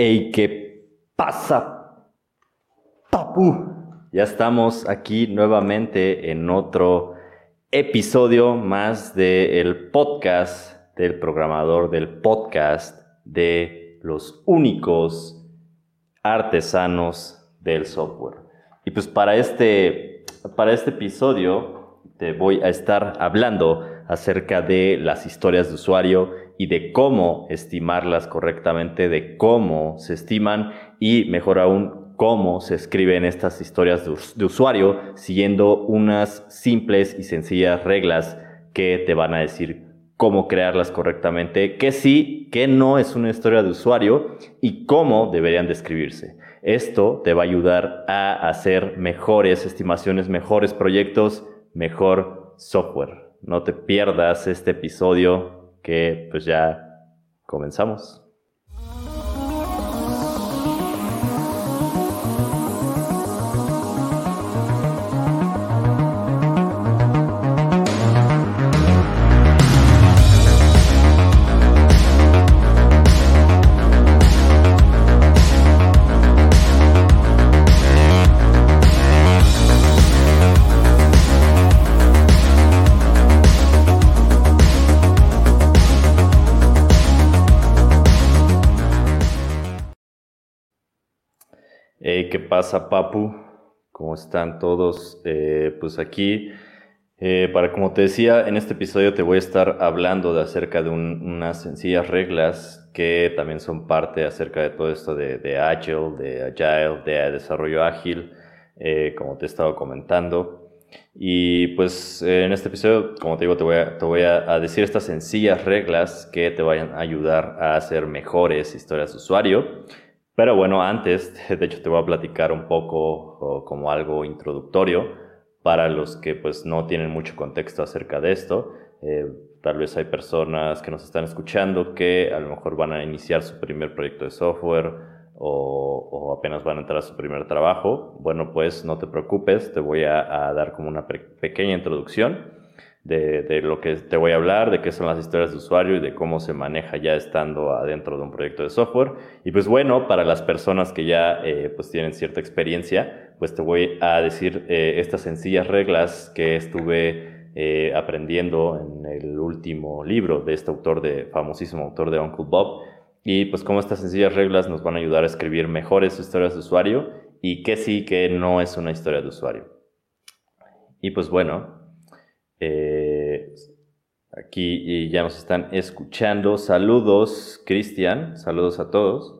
Ey, ¿qué pasa, papu? Ya estamos aquí nuevamente en otro episodio más del podcast del programador del podcast de los únicos artesanos del software. Y pues para este, para este episodio te voy a estar hablando acerca de las historias de usuario y de cómo estimarlas correctamente, de cómo se estiman y mejor aún cómo se escriben estas historias de, usuario siguiendo unas simples y sencillas reglas que te van a decir cómo crearlas correctamente, qué sí, qué no es una historia de usuario y cómo deberían describirse. Esto te va a ayudar a hacer mejores estimaciones, mejores proyectos, mejor software. No te pierdas este episodio que pues ya comenzamos. Pasa, Papu? ¿Cómo están todos? Eh, pues aquí, eh, para como te decía, en este episodio te voy a estar hablando de acerca de unas sencillas reglas que también son parte acerca de todo esto de, Agile, de Agile, de desarrollo ágil, eh, como te he estado comentando. Y pues en este episodio, como te digo, te voy, a, a, decir estas sencillas reglas que te vayan a ayudar a hacer mejores historias de usuario pero bueno, antes, de hecho, te voy a platicar un poco como algo introductorio para los que pues no tienen mucho contexto acerca de esto. Eh, tal vez hay personas que nos están escuchando que a lo mejor van a iniciar su primer proyecto de software o, apenas van a entrar a su primer trabajo. Bueno, pues no te preocupes, te voy a, a dar como una pequeña introducción de, lo que te voy a hablar, de qué son las historias de usuario y de cómo se maneja ya estando adentro de un proyecto de software. Y pues bueno, para las personas que ya eh, pues tienen cierta experiencia, pues te voy a decir eh, estas sencillas reglas que estuve eh, aprendiendo en el último libro de este autor, de famosísimo autor de Uncle Bob. Y pues cómo estas sencillas reglas nos van a ayudar a escribir mejores historias de usuario y qué sí, que no es una historia de usuario. Y pues bueno, eh, aquí ya nos están escuchando. Saludos, Cristian. Saludos a todos.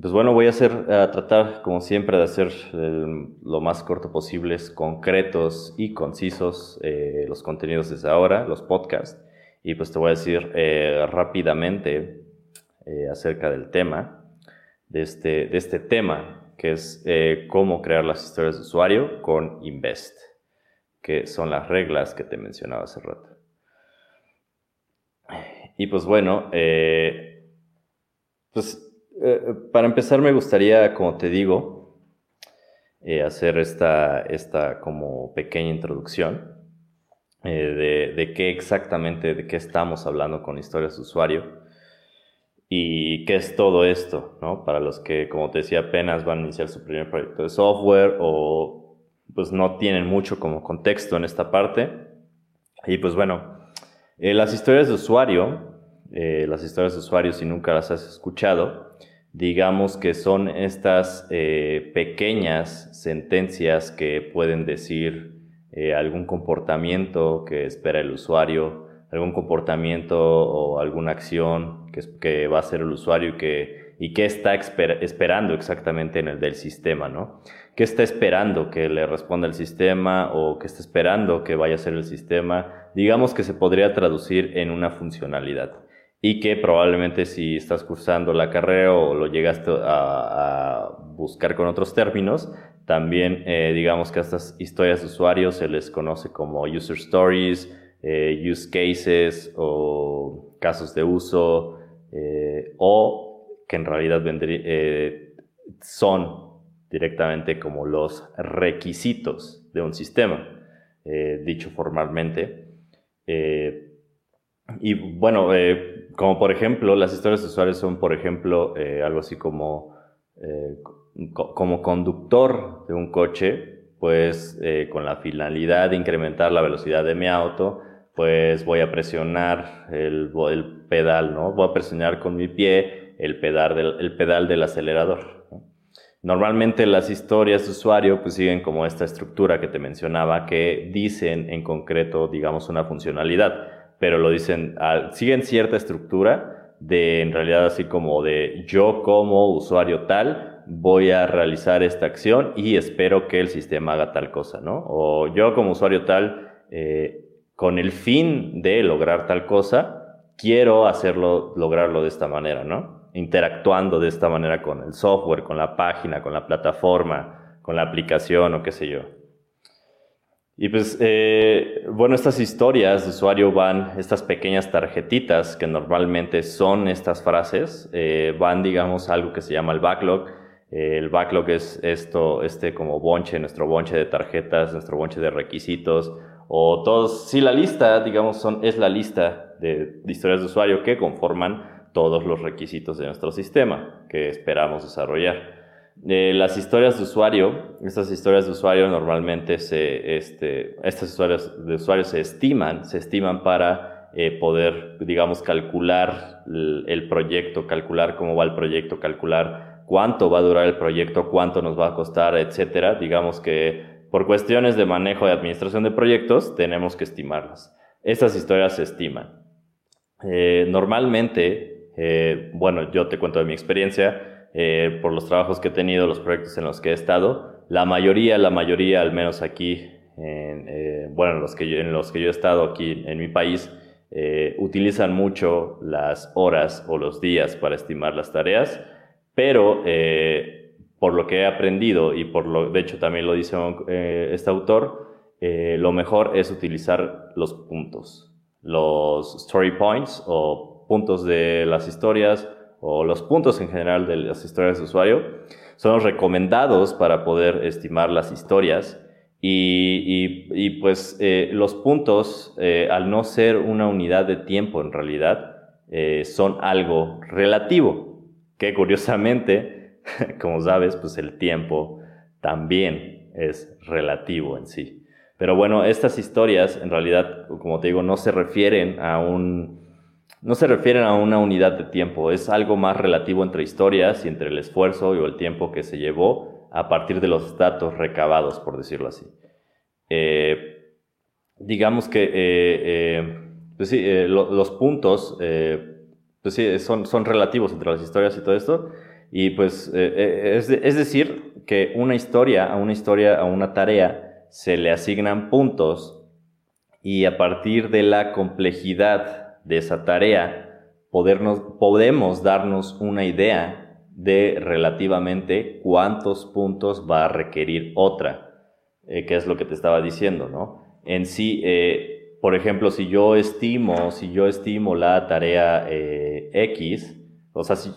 Pues bueno, voy a hacer, a tratar, como siempre, de hacer lo más corto posible, concretos y concisos eh, los contenidos desde ahora, los podcasts. Y pues te voy a decir eh, rápidamente acerca del tema, de este, de este tema, que es cómo crear las historias de usuario con Invest que son las reglas que te mencionaba hace rato. Y pues bueno, eh, pues eh, para empezar me gustaría, como te digo, eh, hacer esta, esta como pequeña introducción de, de, qué exactamente, de qué estamos hablando con historias de usuario y qué es todo esto, ¿no? Para los que, como te decía, apenas van a iniciar su primer proyecto de software o pues no tienen mucho como contexto en esta parte. Y pues bueno, eh, las historias de usuario, eh, las historias de usuario si nunca las has escuchado, digamos que son estas eh, pequeñas sentencias que pueden decir algún comportamiento que espera el usuario, algún comportamiento o alguna acción que, que va a hacer el usuario que, y que está esperando exactamente en el del sistema, ¿no? qué está esperando que le responda el sistema o qué está esperando que vaya a ser el sistema, digamos que se podría traducir en una funcionalidad y que probablemente si estás cursando la carrera o lo llegaste a, buscar con otros términos, también eh, digamos que a estas historias de usuarios se les conoce como user stories, eh, use cases o casos de uso eh, o que en realidad son directamente como los requisitos de un sistema, eh, dicho formalmente. Eh, y bueno, eh, como por ejemplo, las historias de usuarios son, por ejemplo, eh, algo así como, eh, como conductor de un coche, pues con la finalidad de incrementar la velocidad de mi auto, pues voy a presionar el, el pedal, ¿no? Voy a presionar con mi pie el pedal del, el pedal del acelerador. Normalmente las historias de usuario pues siguen como esta estructura que te mencionaba que dicen en concreto, digamos, una funcionalidad pero lo dicen, ah, siguen cierta estructura de en realidad así como de yo como usuario tal voy a realizar esta acción y espero que el sistema haga tal cosa, ¿no? O yo como usuario tal, eh, con el fin de lograr tal cosa, quiero hacerlo, lograrlo de esta manera, ¿no? Interactuando de esta manera con el software, con la página, con la plataforma, con la aplicación o qué sé yo. Y pues, eh, bueno, estas historias de usuario van, estas pequeñas tarjetitas que normalmente son estas frases, eh, van, digamos, algo que se llama el backlog. Eh, el backlog es esto, este como bonche, nuestro bonche de tarjetas, nuestro bonche de requisitos, o todos, sí, la lista, digamos, son, es la lista de historias de usuario que conforman todos los requisitos de nuestro sistema que esperamos desarrollar las historias de usuario, estas historias de usuario normalmente se, este, estas historias de usuario se estiman, se estiman para eh, poder, digamos, calcular el, proyecto, calcular cómo va el proyecto, calcular cuánto va a durar el proyecto, cuánto nos va a costar, etcétera. Digamos que por cuestiones de manejo de administración de proyectos tenemos que estimarlas. Estas historias se estiman. Eh, normalmente, eh, bueno, yo te cuento de mi experiencia, eh, por los trabajos que he tenido, los proyectos en los que he estado, la mayoría, la mayoría, al menos aquí, en, eh, bueno, en los, que yo, en los que yo he estado aquí en mi país, utilizan mucho las horas o los días para estimar las tareas, pero por lo que he aprendido y por lo, de hecho también lo dice este autor, lo mejor es utilizar los puntos, los story points o puntos de las historias o los puntos en general de las historias de usuario son los recomendados para poder estimar las historias y, pues eh, los puntos, eh, al no ser una unidad de tiempo en realidad, eh, son algo relativo, que curiosamente, como sabes, pues el tiempo también es relativo en sí. Pero bueno, estas historias en realidad, como te digo, no se refieren a un no se refieren a una unidad de tiempo, es algo más relativo entre historias y entre el esfuerzo y el tiempo que se llevó a partir de los datos recabados, por decirlo así. Eh, digamos que eh, eh, pues los puntos pues sí, son, son relativos entre las historias y todo esto. Y pues es, es decir, que una historia, a una historia, a una tarea, se le asignan puntos y a partir de la complejidad de esa tarea, podernos, podemos darnos una idea de relativamente cuántos puntos va a requerir otra, eh, que es lo que te estaba diciendo, ¿no? En sí, eh, por ejemplo, si yo estimo, si yo estimo la tarea eh, X, o sea, si,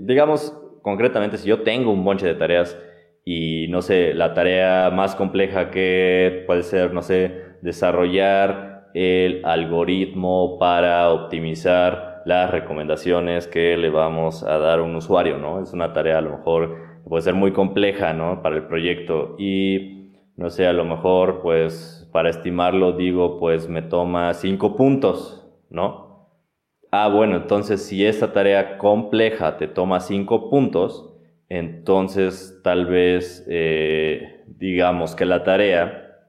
digamos concretamente, si yo tengo un bonche de tareas y no sé, la tarea más compleja que puede ser, no sé, desarrollar el algoritmo para optimizar las recomendaciones que le vamos a dar a un usuario, ¿no? Es una tarea a lo mejor puede ser muy compleja, ¿no? Para el proyecto y, no sé, a lo mejor, pues, para estimarlo, digo, pues me toma cinco puntos, ¿no? Ah, bueno, entonces si esta tarea compleja te toma cinco puntos, entonces tal vez, eh, digamos que la tarea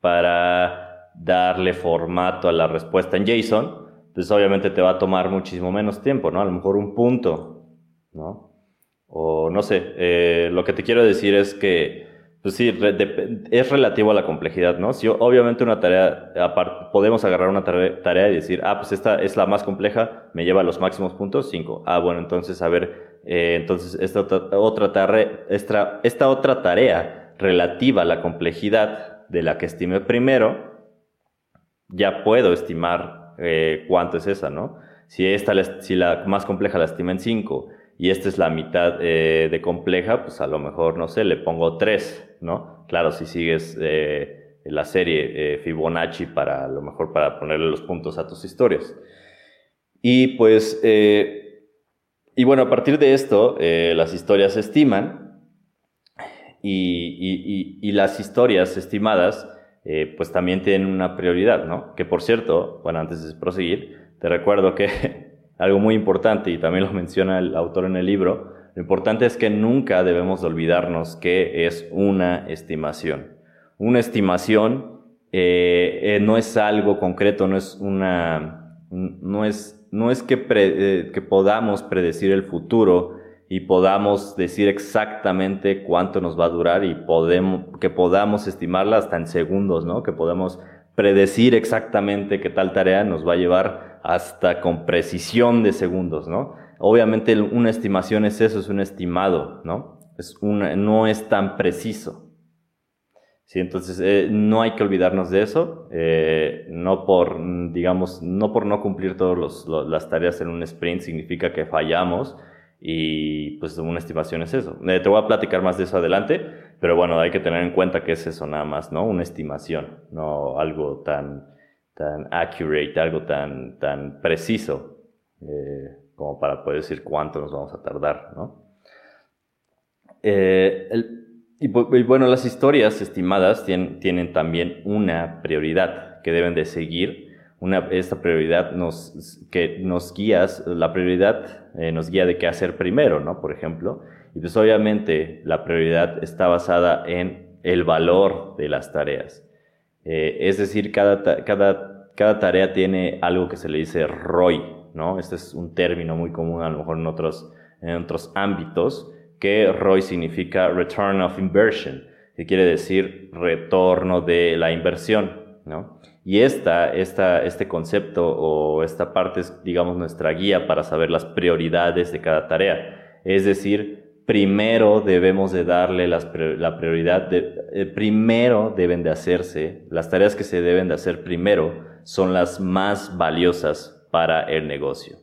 para darle formato a la respuesta en JSON, pues obviamente te va a tomar muchísimo menos tiempo, ¿no? A lo mejor un punto, ¿no? O no sé, eh, lo que te quiero decir es que, pues sí, es relativo a la complejidad, ¿no? Si obviamente una tarea, podemos agarrar una tarea y decir, ah, pues esta es la más compleja, me lleva los máximos puntos, 5. Ah, bueno, entonces, a ver, eh, entonces esta otra, tarea, esta, otra tarea relativa a la complejidad de la que estimé primero, ya puedo estimar eh, cuánto es esa, ¿no? Si, esta, si la más compleja la estima en 5 y esta es la mitad eh, de compleja, pues a lo mejor, no sé, le pongo 3, ¿no? Claro, si sigues eh, la serie Fibonacci para a lo mejor para ponerle los puntos a tus historias. Y pues, y bueno, a partir de esto, las historias se estiman y, y las historias estimadas eh, pues también tienen una prioridad, ¿no? Que por cierto, bueno, antes de proseguir, te recuerdo que algo muy importante, y también lo menciona el autor en el libro, lo importante es que nunca debemos olvidarnos que es una estimación. Una estimación eh, eh, no es algo concreto, no es una, no es, no es que, que podamos predecir el futuro, y podamos decir exactamente cuánto nos va a durar y podemos, que podamos estimarla hasta en segundos, ¿no? Que podamos predecir exactamente qué tal tarea nos va a llevar hasta con precisión de segundos, ¿no? Obviamente una estimación es eso, es un estimado, ¿no? Es una, no es tan preciso. Sí, entonces eh, no hay que olvidarnos de eso, eh, no por, digamos, no por no cumplir todas las tareas en un sprint significa que fallamos, y pues una estimación es eso. Eh, te voy a platicar más de eso adelante, pero bueno, hay que tener en cuenta que es eso nada más, ¿no? Una estimación, no algo tan, tan accurate, algo tan, tan preciso eh, como para poder decir cuánto nos vamos a tardar, ¿no? Eh, y, bueno, las historias estimadas tienen, tienen también una prioridad que deben de seguir esta prioridad nos, que nos guías, la prioridad eh, nos guía de qué hacer primero, ¿no? Por ejemplo. Y pues obviamente la prioridad está basada en el valor de las tareas. Eh, es decir, cada, cada, cada tarea tiene algo que se le dice ROI, ¿no? Este es un término muy común a lo mejor en otros, en otros ámbitos, que ROI significa Return of Inversion, que quiere decir retorno de la inversión, ¿no? Y esta, esta, este concepto o esta parte es, digamos, nuestra guía para saber las prioridades de cada tarea. Es decir, primero debemos de darle las, la prioridad, de, eh, primero deben de hacerse, las tareas que se deben de hacer primero son las más valiosas para el negocio.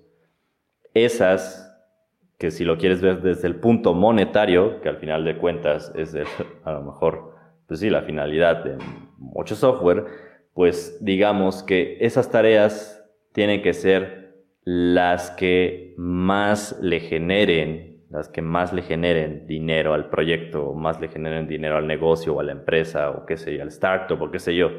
Esas que si lo quieres ver desde el punto monetario, que al final de cuentas es a lo mejor, pues sí, la finalidad de mucho software, pues digamos que esas tareas tienen que ser las que más le generen, las que más le generen dinero al proyecto, más le generen dinero al negocio o a la empresa o qué sé yo, al startup o qué sé yo,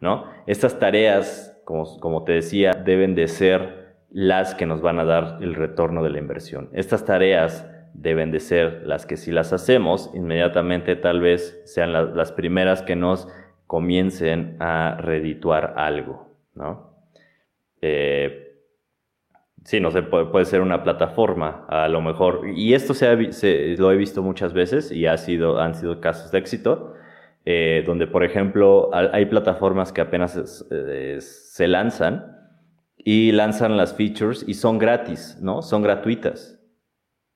¿no? Estas tareas, como, como te decía, deben de ser las que nos van a dar el retorno de la inversión. Estas tareas deben de ser las que si las hacemos, inmediatamente tal vez sean las primeras que nos comiencen a redituar algo, ¿no? Eh, sí, no sé, puede, ser una plataforma, a lo mejor, y esto se, lo he visto muchas veces y ha sido, han sido casos de éxito, eh, donde, por ejemplo, hay plataformas que apenas eh, se lanzan y lanzan las features y son gratis, ¿no? Son gratuitas.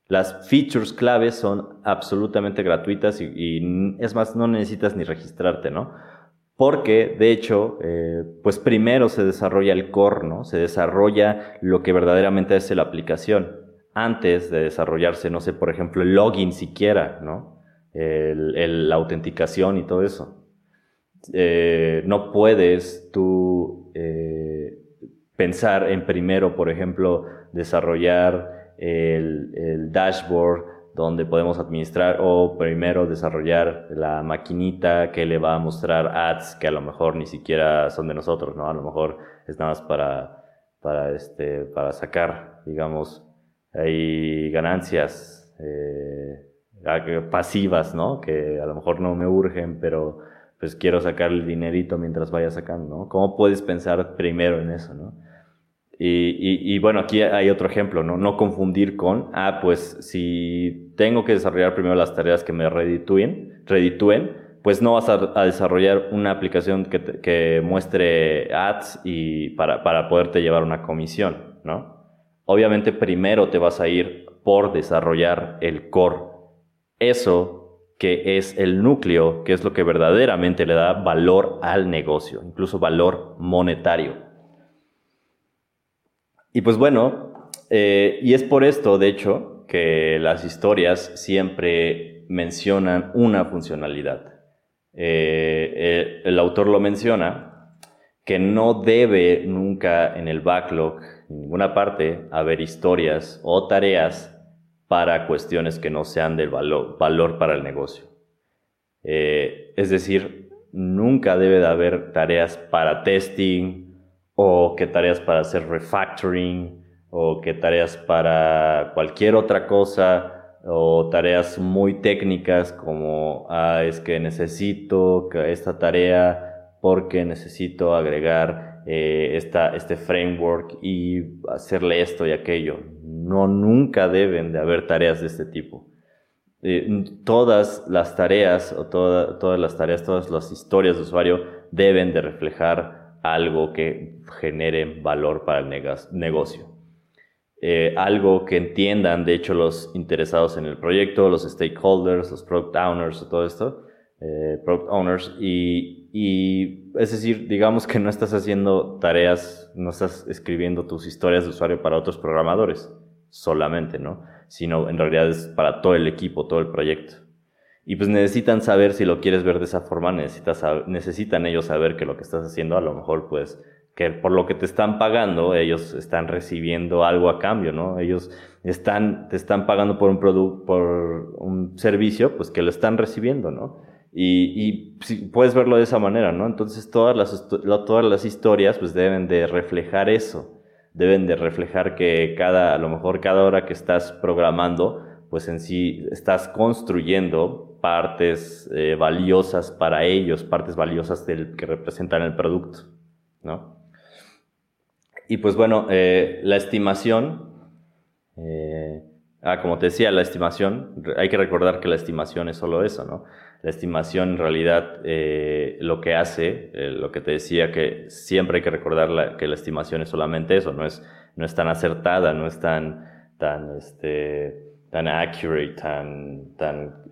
Las features claves son absolutamente gratuitas y, es más, no necesitas ni registrarte, ¿no? Porque, de hecho, eh, pues primero se desarrolla el core, ¿no? Se desarrolla lo que verdaderamente es la aplicación. Antes de desarrollarse, no sé, por ejemplo, el login siquiera, ¿no? la autenticación y todo eso. Eh, no puedes tú eh, pensar en primero, por ejemplo, desarrollar el, el dashboard donde podemos administrar o primero desarrollar la maquinita que le va a mostrar ads que a lo mejor ni siquiera son de nosotros, ¿no? A lo mejor es nada más para, para, este, para sacar, digamos, ahí ganancias eh, pasivas, ¿no? Que a lo mejor no me urgen, pero pues quiero sacar el dinerito mientras vaya sacando, ¿no? ¿Cómo puedes pensar primero en eso, ¿no? Y, bueno, aquí hay otro ejemplo, ¿no? No confundir con, ah, pues si tengo que desarrollar primero las tareas que me reditúen, reditúen pues no vas a, desarrollar una aplicación que, que muestre ads y para, para poderte llevar una comisión, ¿no? Obviamente primero te vas a ir por desarrollar el core. Eso que es el núcleo, que es lo que verdaderamente le da valor al negocio, incluso valor monetario. Y pues bueno, eh, y es por esto, de hecho, que las historias siempre mencionan una funcionalidad. eh, el autor lo menciona, que no debe nunca en el backlog, en ninguna parte, haber historias o tareas para cuestiones que no sean de valor, para el negocio. Eh, es decir, nunca debe de haber tareas para testing o que tareas para hacer refactoring o que tareas para cualquier otra cosa o tareas muy técnicas como ah, es que necesito esta tarea porque necesito agregar eh, esta, este framework y hacerle esto y aquello. No, nunca deben de haber tareas de este tipo. Eh, todas las tareas o todas las tareas, todas las historias de usuario deben de reflejar algo que genere valor para el negocio. Eh, algo que entiendan, de hecho, los interesados en el proyecto, los stakeholders, los product owners, todo esto, eh, product owners, y, y, es decir, digamos que no estás haciendo tareas, no estás escribiendo tus historias de usuario para otros programadores solamente, ¿no? Sino en realidad es para todo el equipo, todo el proyecto. Y pues necesitan saber si lo quieres ver de esa forma, necesitas, necesitan ellos saber que lo que estás haciendo a lo mejor pues que por lo que te están pagando, ellos están recibiendo algo a cambio, ¿no? Ellos están, te están pagando por un producto, por un servicio, pues que lo están recibiendo, ¿no? Y, y puedes verlo de esa manera, ¿no? Entonces todas las, todas las historias pues deben de reflejar eso, deben de reflejar que cada, a lo mejor cada hora que estás programando, pues en sí estás construyendo partes eh, valiosas para ellos, partes valiosas del que representan el producto, ¿no? Y pues bueno, eh, la estimación, eh, ah, como te decía, la estimación, hay que recordar que la estimación es solo eso, ¿no? La estimación en realidad lo que hace, lo que te decía, que siempre hay que recordar que la estimación es solamente eso, no es, no es tan acertada, no es tan, tan, este, tan accurate, tan, tan,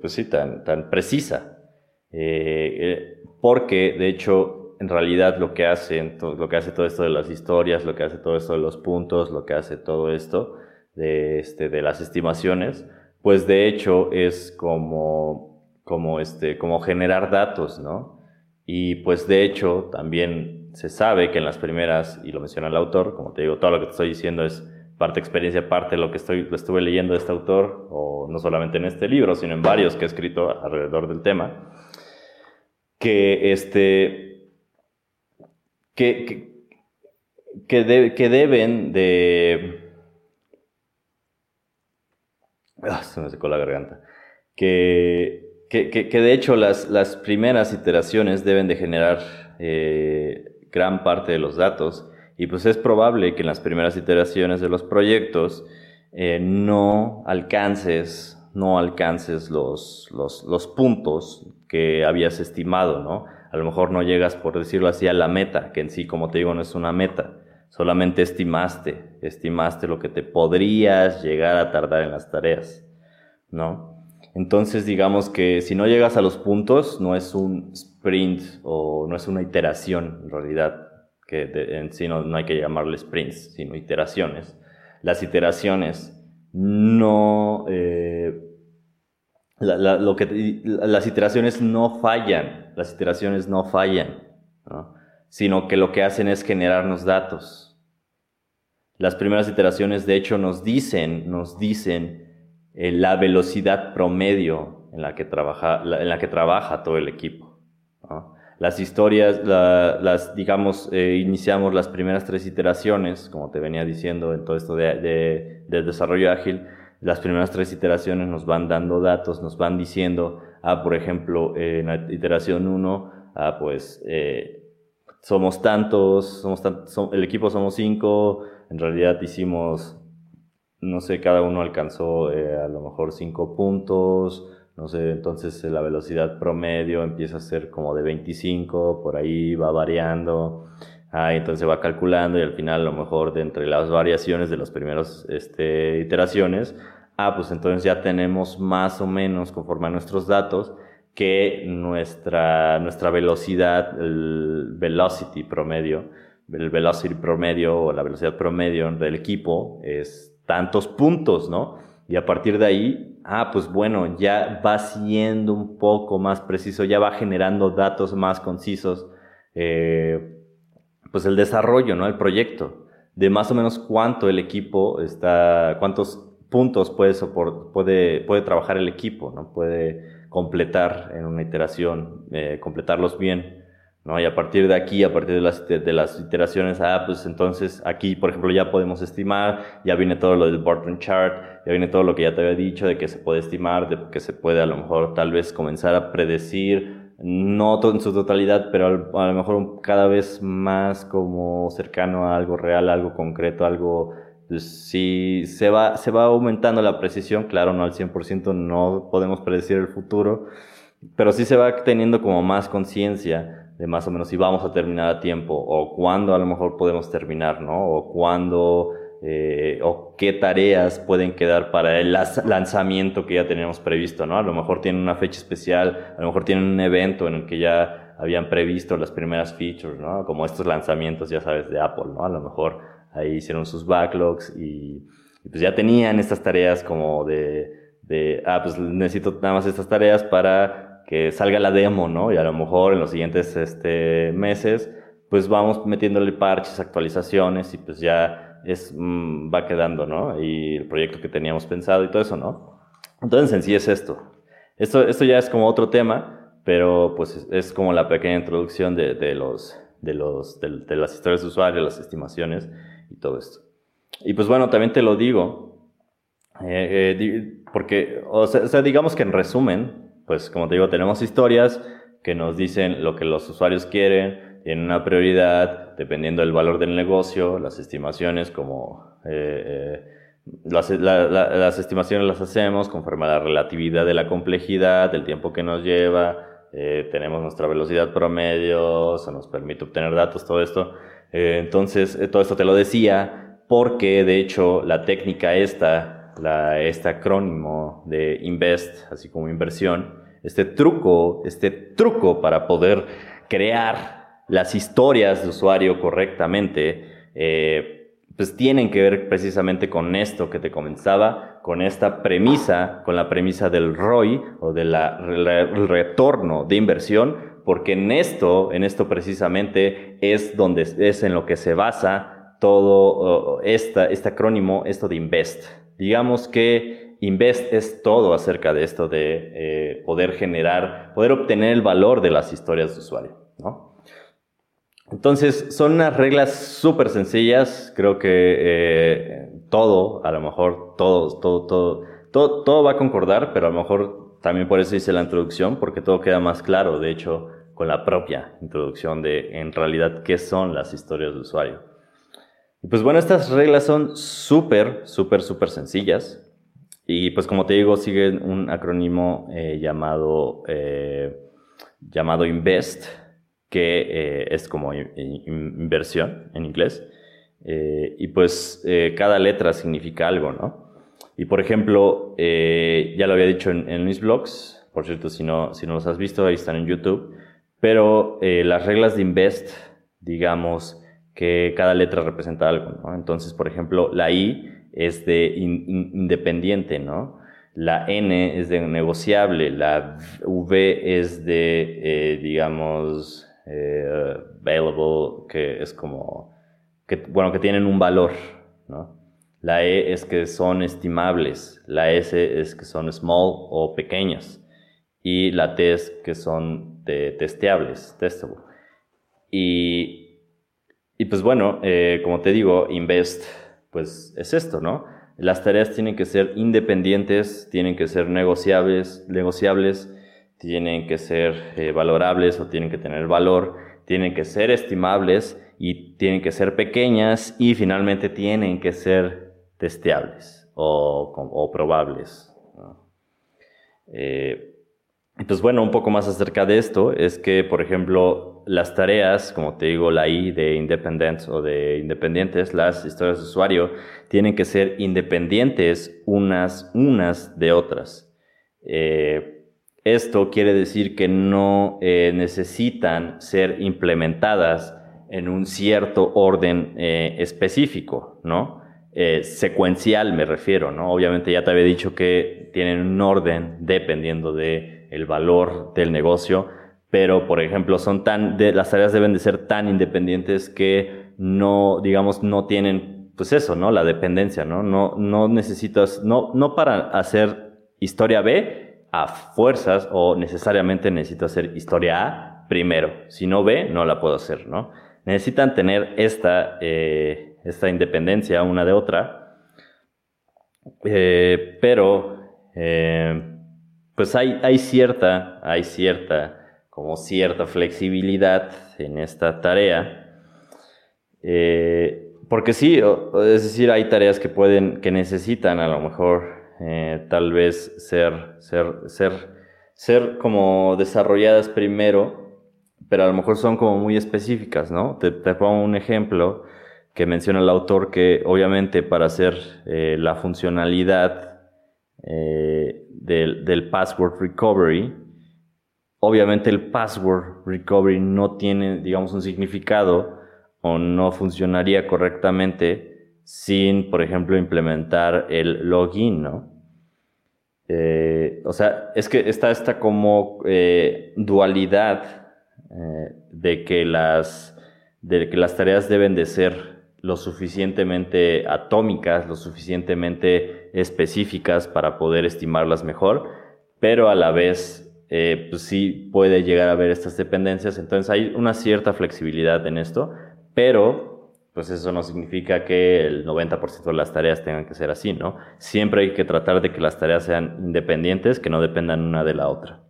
pues sí, tan, tan precisa. porque, de hecho, en realidad lo que hace, lo que hace todo esto de las historias, lo que hace todo esto de los puntos, lo que hace todo esto de, este, de las estimaciones, pues de hecho es como, como, este, como generar datos, ¿no? Y pues de hecho también se sabe que en las primeras, y lo menciona el autor, como te digo, todo lo que te estoy diciendo es parte experiencia, parte de lo que estoy, estuve leyendo de este autor, o no solamente en este libro, sino en varios que he escrito alrededor del tema, que este, que, que, que, deben de... Ah, se me secó la garganta. Que, que, de hecho las, las, primeras iteraciones deben de generar eh, gran parte de los datos y pues es probable que en las primeras iteraciones de los proyectos eh, no alcances, no alcances los, los, los puntos que habías estimado, ¿no? a lo mejor no llegas, por decirlo así, a la meta, que en sí, como te digo, no es una meta. Solamente estimaste, estimaste lo que te podrías llegar a tardar en las tareas, ¿no? Entonces, digamos que si no llegas a los puntos, no es un sprint o no es una iteración, en realidad, que en sí no, hay que llamarle sprints, sino iteraciones. Las iteraciones no... Eh, lo que, las iteraciones no fallan, las iteraciones no fallan, sino que lo que hacen es generarnos datos. Las primeras iteraciones, de hecho, nos dicen, nos dicen eh, la velocidad promedio en la que trabaja, en la que trabaja todo el equipo. Las historias, las, digamos, eh, iniciamos las primeras tres iteraciones, como te venía diciendo en todo esto de, de desarrollo ágil, las primeras tres iteraciones nos van dando datos, nos van diciendo, ah, por ejemplo, en la iteración 1, ah, pues eh, somos tantos, somos el equipo somos cinco, en realidad hicimos, no sé, cada uno alcanzó eh, a lo mejor cinco puntos, no sé, entonces la velocidad promedio empieza a ser como de 25, por ahí va variando. Ah, entonces va calculando y al final a lo mejor de entre las variaciones de las primeras este, iteraciones, ah, pues entonces ya tenemos más o menos conforme a nuestros datos que nuestra, nuestra velocidad, el velocity promedio, el velocity promedio o la velocidad promedio del equipo es tantos puntos, ¿no? Y a partir de ahí, ah, pues bueno, ya va siendo un poco más preciso, ya va generando datos más concisos, eh, pues el desarrollo, ¿no? El proyecto, de más o menos cuánto el equipo está, cuántos puntos puede, puede, puede trabajar el equipo, ¿no? Puede completar en una iteración, eh, completarlos bien. ¿No? Y a partir de aquí, a partir de las, de, las iteraciones, ah, pues entonces aquí, por ejemplo, ya podemos estimar, ya viene todo lo del Barton Chart, ya viene todo lo que ya te había dicho de que se puede estimar, de que se puede a lo mejor tal vez comenzar a predecir, no en su totalidad, pero a lo mejor cada vez más como cercano a algo real, algo concreto, algo pues, si se va, se va aumentando la precisión, claro, no al 100%, no podemos predecir el futuro, pero sí se va teniendo como más conciencia de más o menos si vamos a terminar a tiempo o cuándo a lo mejor podemos terminar, ¿no? O cuándo eh, o qué tareas pueden quedar para el lanzamiento que ya teníamos previsto, ¿no? A lo mejor tienen una fecha especial, a lo mejor tienen un evento en el que ya habían previsto las primeras features, ¿no? Como estos lanzamientos, ya sabes, de Apple, ¿no? A lo mejor ahí hicieron sus backlogs y, y pues ya tenían estas tareas como de, de, ah, pues necesito nada más estas tareas para que salga la demo, ¿no? Y a lo mejor en los siguientes este, meses, pues vamos metiéndole parches, actualizaciones y pues ya es, mm, va quedando, ¿no? Y el proyecto que teníamos pensado y todo eso, ¿no? Entonces en sí es esto. Esto, esto ya es como otro tema, pero pues es, como la pequeña introducción de, de los, de, los, de, las historias de usuario, las estimaciones y todo esto. Y pues bueno, también te lo digo, eh, eh, porque, o sea, digamos que en resumen, pues como te digo, tenemos historias que nos dicen lo que los usuarios quieren, tienen una prioridad dependiendo del valor del negocio, las estimaciones como... Eh, eh, las, las, estimaciones las hacemos conforme a la relatividad de la complejidad, del tiempo que nos lleva, eh, tenemos nuestra velocidad promedio, se nos permite obtener datos, todo esto. entonces, todo esto te lo decía porque, de hecho, la técnica esta, la, este acrónimo de INVEST, así como inversión, este truco, este truco para poder crear las historias de usuario correctamente, eh, pues tienen que ver precisamente con esto que te comenzaba, con esta premisa, con la premisa del ROI o del retorno de inversión, porque en esto, en esto precisamente es donde es en lo que se basa todo esta, este acrónimo, esto de invest. Digamos que Invest es todo acerca de esto de eh, poder generar, poder obtener el valor de las historias de usuario, ¿no? Entonces, son unas reglas súper sencillas. Creo que eh, todo, a lo mejor todo, todo, todo, todo, todo va a concordar, pero a lo mejor también por eso hice la introducción, porque todo queda más claro, de hecho, con la propia introducción de en realidad qué son las historias de usuario. Y pues bueno, estas reglas son súper, súper, súper sencillas. Y pues como te digo, sigue un acrónimo eh, llamado, eh, llamado INVEST, que eh, es como inversión en inglés. y pues cada letra significa algo, ¿no? Y por ejemplo, ya lo había dicho en, mis blogs, por cierto, si no, si no los has visto, ahí están en YouTube, pero las reglas de INVEST, digamos que cada letra representa algo, ¿no? Entonces, por ejemplo, la I es de independiente, ¿no? La N es de negociable, la V es de, eh, digamos, eh, available, que es como, que, bueno, que tienen un valor, ¿no? La E es que son estimables, la S es que son small o pequeños, y la T es que son de testeables, testable. Y, y pues bueno, eh, como te digo, invest pues es esto, ¿no? Las tareas tienen que ser independientes, tienen que ser negociables, negociables tienen que ser eh, valorables o tienen que tener valor, tienen que ser estimables y tienen que ser pequeñas y finalmente tienen que ser testeables o, probables. Eh, entonces, bueno, un poco más acerca de esto es que, por ejemplo, las tareas, como te digo, la I de independent o de independientes, las historias de usuario, tienen que ser independientes unas, unas de otras. Eh, esto quiere decir que no eh, necesitan ser implementadas en un cierto orden eh, específico, ¿no? Secuencial me refiero, ¿no? Obviamente ya te había dicho que tienen un orden dependiendo del el valor del negocio, pero por ejemplo son tan, de, las tareas deben de ser tan independientes que no, digamos, no tienen, pues eso, ¿no? La dependencia, ¿no? No, no necesitas, no, no para hacer historia B a fuerzas o necesariamente necesito hacer historia A primero. Si no B, no la puedo hacer, ¿no? Necesitan tener esta, eh, esta independencia una de otra, eh, pero eh, pues hay, cierta, hay cierta como cierta flexibilidad en esta tarea. Eh, porque sí, es decir, hay tareas que pueden, que necesitan a lo mejor eh, tal vez ser, ser, ser, ser como desarrolladas primero, pero a lo mejor son como muy específicas, ¿no? Te, pongo un ejemplo que menciona el autor que obviamente para hacer eh, la funcionalidad del, del password recovery, obviamente el password recovery no tiene, digamos, un significado o no funcionaría correctamente sin, por ejemplo, implementar el login, ¿no? Eh, o sea, es que está esta como eh, dualidad eh, de, que las, de que las tareas deben de ser lo suficientemente atómicas, lo suficientemente específicas para poder estimarlas mejor, pero a la vez eh, pues sí puede llegar a haber estas dependencias. Entonces hay una cierta flexibilidad en esto, pero pues eso no significa que el 90% de las tareas tengan que ser así, ¿no? Siempre hay que tratar de que las tareas sean independientes, que no dependan una de la otra.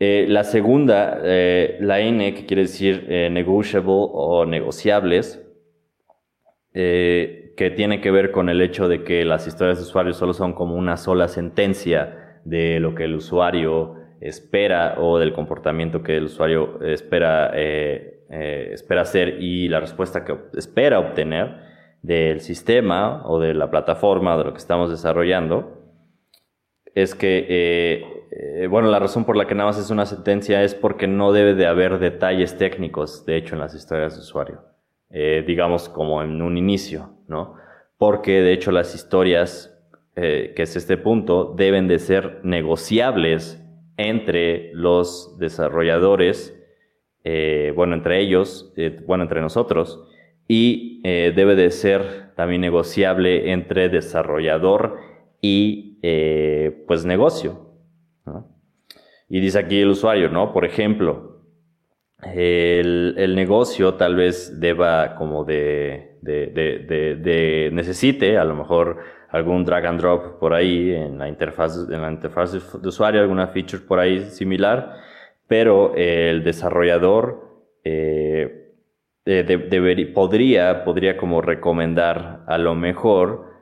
Eh, la segunda, eh, la N, que quiere decir negotiable o negociables, que tiene que ver con el hecho de que las historias de usuarios solo son como una sola sentencia de lo que el usuario espera o del comportamiento que el usuario espera, eh, eh, espera hacer y la respuesta que espera obtener del sistema o de la plataforma de lo que estamos desarrollando, es que, eh, bueno, la razón por la que nada más es una sentencia es porque no debe de haber detalles técnicos, de hecho, en las historias de usuario, digamos como en un inicio, ¿no? Porque de hecho las historias eh, que es este punto, deben de ser negociables entre los desarrolladores, eh, bueno, entre ellos, eh, bueno, entre nosotros, y debe de ser también negociable entre desarrollador y pues negocio. Y dice aquí el usuario, ¿no? Por ejemplo, el, el negocio tal vez deba como de, de, de, de, necesite a lo mejor algún drag and drop por ahí en la interfaz, en la interfaz de usuario, alguna feature por ahí similar, pero el desarrollador eh, podría, podría como recomendar a lo mejor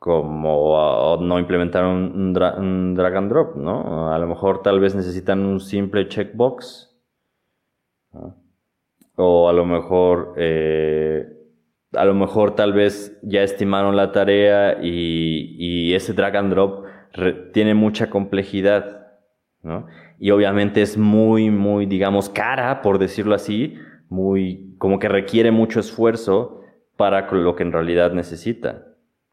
como no implementar un, drag and drop, ¿no? A lo mejor tal vez necesitan un simple checkbox. O a lo mejor eh, a lo mejor tal vez ya estimaron la tarea y, ese drag and drop tiene mucha complejidad, ¿no? Y obviamente es muy, muy, digamos, cara, por decirlo así, muy, como que requiere mucho esfuerzo para lo que en realidad necesita,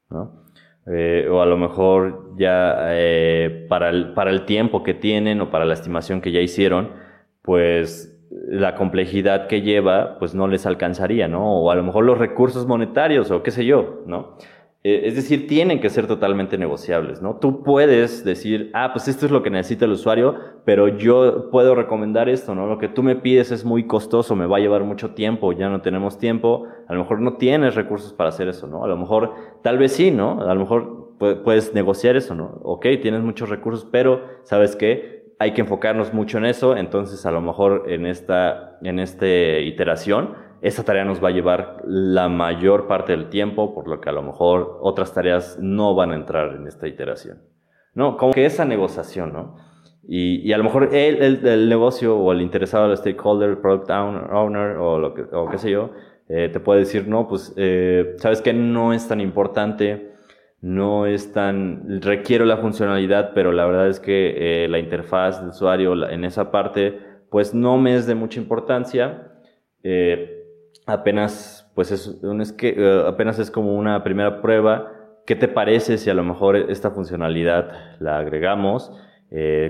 ¿no? Eh, o a lo mejor ya eh, para, el, para el tiempo que tienen o para la estimación que ya hicieron, pues la complejidad que lleva, pues no les alcanzaría, ¿no? O a lo mejor los recursos monetarios o qué sé yo, ¿no? Eh, es decir, tienen que ser totalmente negociables, ¿no? Tú puedes decir, ah, pues esto es lo que necesita el usuario, pero yo puedo recomendar esto, ¿no? Lo que tú me pides es muy costoso, me va a llevar mucho tiempo, ya no tenemos tiempo, a lo mejor no tienes recursos para hacer eso, ¿no? A lo mejor, tal vez sí, ¿no? A lo mejor puedes negociar eso, ¿no? Ok, tienes muchos recursos, pero ¿sabes qué? Hay que enfocarnos mucho en eso, entonces a lo mejor en esta, en esta iteración, esta tarea nos va a llevar la mayor parte del tiempo, por lo que a lo mejor otras tareas no van a entrar en esta iteración. ¿No? Como que esa negociación, ¿no? Y, y a lo mejor el, el, negocio o el interesado, el stakeholder, el product owner o, lo que, o qué sé yo, eh, te puede decir, no, pues, eh, sabes que no es tan importante no es tan, requiero la funcionalidad, pero la verdad es que eh, la interfaz del usuario en esa parte, pues no me es de mucha importancia. Eh, apenas, pues es, es que, eh, apenas es como una primera prueba. ¿Qué te parece si a lo mejor esta funcionalidad la agregamos?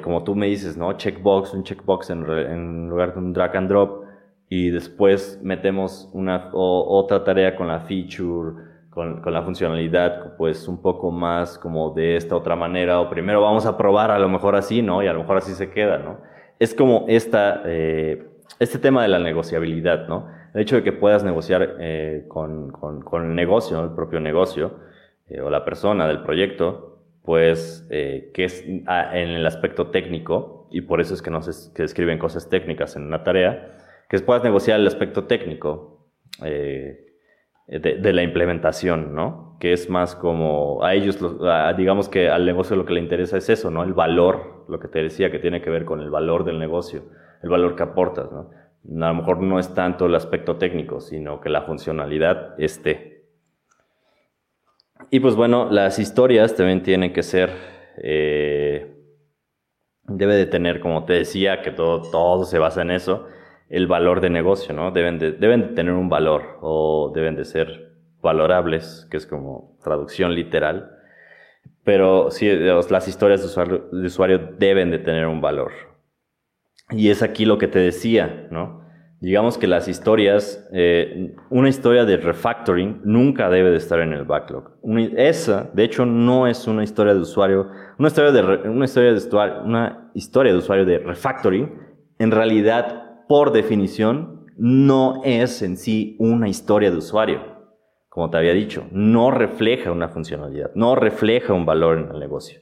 Como tú me dices, ¿no? Checkbox, un checkbox en, lugar de un drag and drop y después metemos una otra tarea con la feature, con, con, la funcionalidad, pues un poco más como de esta otra manera, o primero vamos a probar a lo mejor así, ¿no? Y a lo mejor así se queda, ¿no? Es como esta, eh, este tema de la negociabilidad, ¿no? El hecho de que puedas negociar eh, con, con, con, el negocio, el propio negocio, eh, o la persona del proyecto, pues eh, que es en el aspecto técnico, y por eso es que, no se, que escriben cosas técnicas en una tarea, que puedas negociar el aspecto técnico de, de, la implementación, ¿no? Que es más como a ellos, digamos que al negocio lo que le interesa es eso, ¿no? El valor, lo que te decía, que tiene que ver con el valor del negocio, el valor que aportas, ¿no? A lo mejor no es tanto el aspecto técnico, sino que la funcionalidad esté. Y pues bueno, las historias también tienen que ser, eh, debe de tener, como te decía, que todo, todo se basa en eso, el valor de negocio, ¿no? Deben de, deben de tener un valor o deben de ser valorables, que es como traducción literal. Pero sí, las historias de usuario, de usuario deben de tener un valor. Y es aquí lo que te decía, ¿no? Digamos que las historias, eh, una historia de refactoring nunca debe de estar en el backlog. esa, de hecho, no es una historia de usuario, una historia de, una historia de una historia de usuario de refactoring, en realidad, por definición, no es en sí una historia de usuario. Como te había dicho, no refleja una funcionalidad, no refleja un valor en el negocio.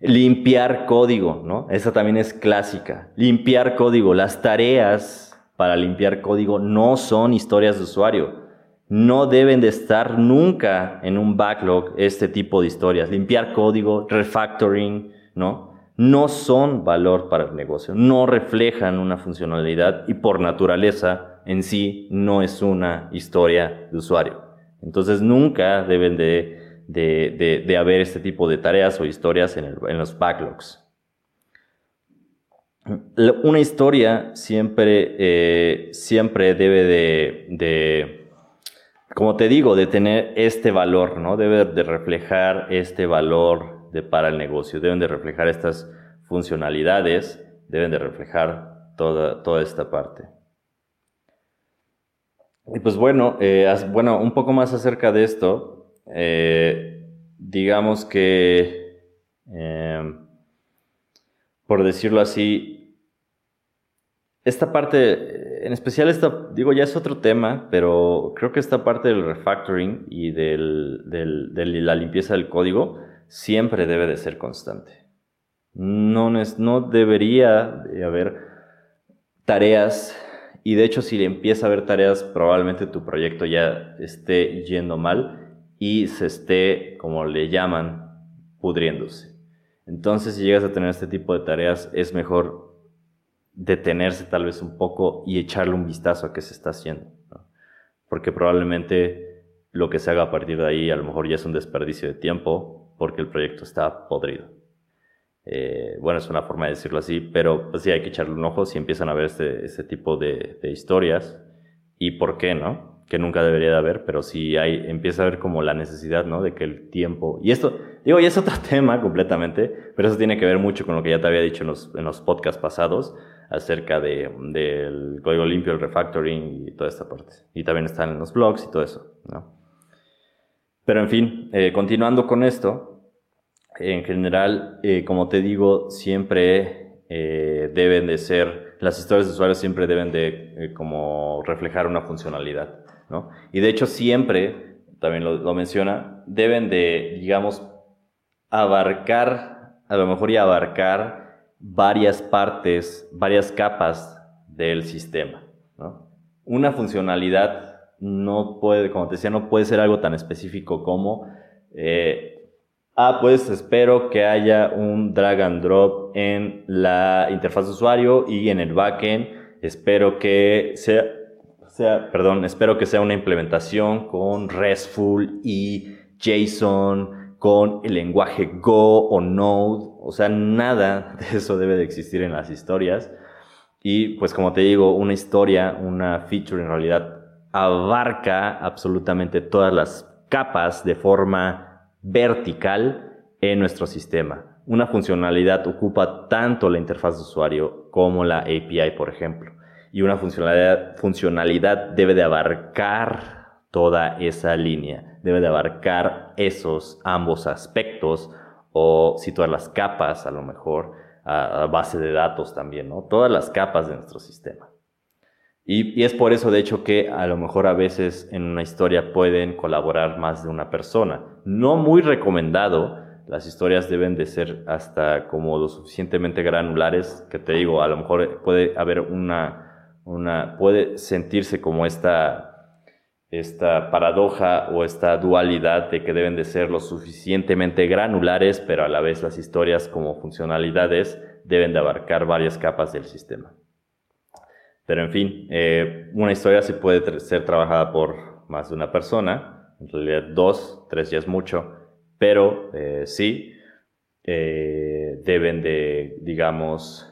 Limpiar código, ¿no? Esa también es clásica. Limpiar código. Las tareas para limpiar código no son historias de usuario. No deben de estar nunca en un backlog este tipo de historias. Limpiar código, refactoring, ¿no? No son valor para el negocio, no reflejan una funcionalidad y por naturaleza en sí no es una historia de usuario. Entonces nunca deben de de, de, haber este tipo de tareas o historias en, los backlogs. Una historia siempre, eh, siempre debe de, como te digo, de tener este valor, ¿no? Debe de reflejar este valor de, para el negocio, deben de reflejar estas funcionalidades, deben de reflejar toda, toda esta parte. Y pues bueno, eh, bueno, un poco más acerca de esto, eh, digamos que, eh, por decirlo así, esta parte, en especial esta, digo, ya es otro tema, pero creo que esta parte del refactoring y del, de la limpieza del código siempre debe de ser constante. No, no debería de haber tareas y de hecho si empieza a haber tareas probablemente tu proyecto ya esté yendo mal y se esté, como le llaman, pudriéndose. Entonces, si llegas a tener este tipo de tareas, es mejor detenerse tal vez un poco y echarle un vistazo a qué se está haciendo. Porque probablemente lo que se haga a partir de ahí a lo mejor ya es un desperdicio de tiempo porque el proyecto está podrido. Eh, bueno, es una forma de decirlo así, pero pues sí hay que echarle un ojo si empiezan a ver este, este tipo de, de historias y por qué, ¿no? que nunca debería de haber, pero sí hay, empieza a haber como la necesidad, ¿no? De que el tiempo, y esto, digo, y es otro tema completamente, pero eso tiene que ver mucho con lo que ya te había dicho en los, en los podcasts pasados acerca de, del código limpio, el refactoring y toda esta parte. Y también están en los blogs y todo eso, ¿no? Pero en fin, eh, continuando con esto, en general, eh, como te digo, siempre eh, deben de ser, las historias de usuarios siempre deben de como reflejar una funcionalidad. Y de hecho siempre, también lo, menciona, deben de, digamos, abarcar, a lo mejor y abarcar varias partes, varias capas del sistema, Una funcionalidad no puede, como te decía, no puede ser algo tan específico como, eh, ah, pues espero que haya un drag and drop en la interfaz de usuario y en el backend espero que sea sea, perdón, espero que sea una implementación con RESTful y JSON, con el lenguaje Go o Node, o sea, nada de eso debe de existir en las historias. Y pues como te digo, una historia, una feature en realidad abarca absolutamente todas las capas de forma vertical en nuestro sistema. Una funcionalidad ocupa tanto la interfaz de usuario como la API, por ejemplo. Y una funcionalidad, debe de abarcar toda esa línea, debe de abarcar esos ambos aspectos o situar las capas a lo mejor, a, base de datos también, ¿no? Todas las capas de nuestro sistema. Y, es por eso, de hecho, que a lo mejor a veces en una historia pueden colaborar más de una persona. No muy recomendado, las historias deben de ser hasta como lo suficientemente granulares, que te digo, a lo mejor puede haber una, una puede sentirse como esta, esta paradoja o esta dualidad de que deben de ser lo suficientemente granulares, pero a la vez las historias como funcionalidades deben de abarcar varias capas del sistema. Pero en fin, eh, una historia sí puede ser trabajada por más de una persona, en realidad dos, tres ya es mucho, pero eh, sí eh, deben de, digamos,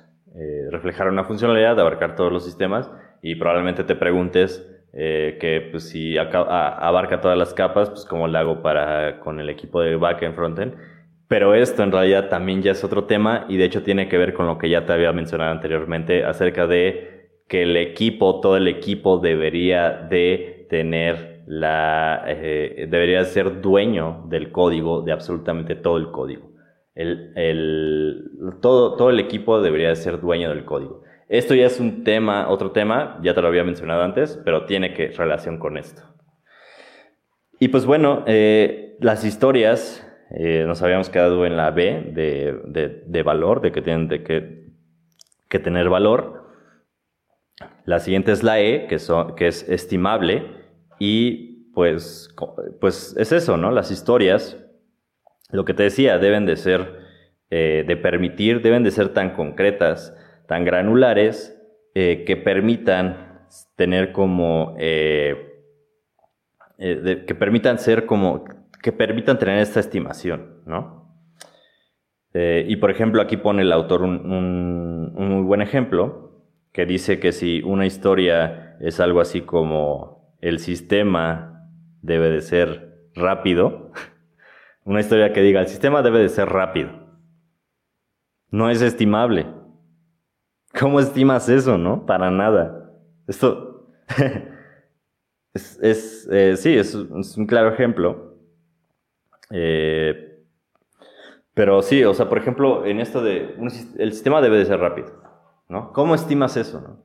reflejar una funcionalidad, abarcar todos los sistemas y probablemente te preguntes que pues, si abarca todas las capas, pues cómo lo hago para, con el equipo de backend, frontend. Pero esto en realidad también ya es otro tema y de hecho tiene que ver con lo que ya te había mencionado anteriormente acerca de que el equipo, todo el equipo debería de tener la, eh, debería ser dueño del código, de absolutamente todo el código. El, todo, todo el equipo debería ser dueño del código. Esto ya es un tema, otro tema, ya te lo había mencionado antes, pero tiene que relación con esto. Y pues bueno, eh, las historias, eh, nos habíamos quedado en la B de, valor, de que tienen que, que tener valor. La siguiente es la E, que, que es estimable, y pues, pues es eso, ¿no? Las historias, lo que te decía, deben de ser, eh, de permitir, deben de ser tan concretas, tan granulares, eh, que permitan tener como, eh, que permitan ser como, que permitan tener esta estimación, ¿no? y por ejemplo, aquí pone el autor un muy buen ejemplo, que dice que si una historia es algo así como el sistema debe de ser rápido, una historia que diga el sistema debe de ser rápido, no es estimable. ¿Cómo estimas eso, no? Para nada. Esto es, eh, sí, es, un claro ejemplo. Eh, pero sí, o sea, por ejemplo, en esto de el sistema debe de ser rápido. ¿Cómo estimas eso?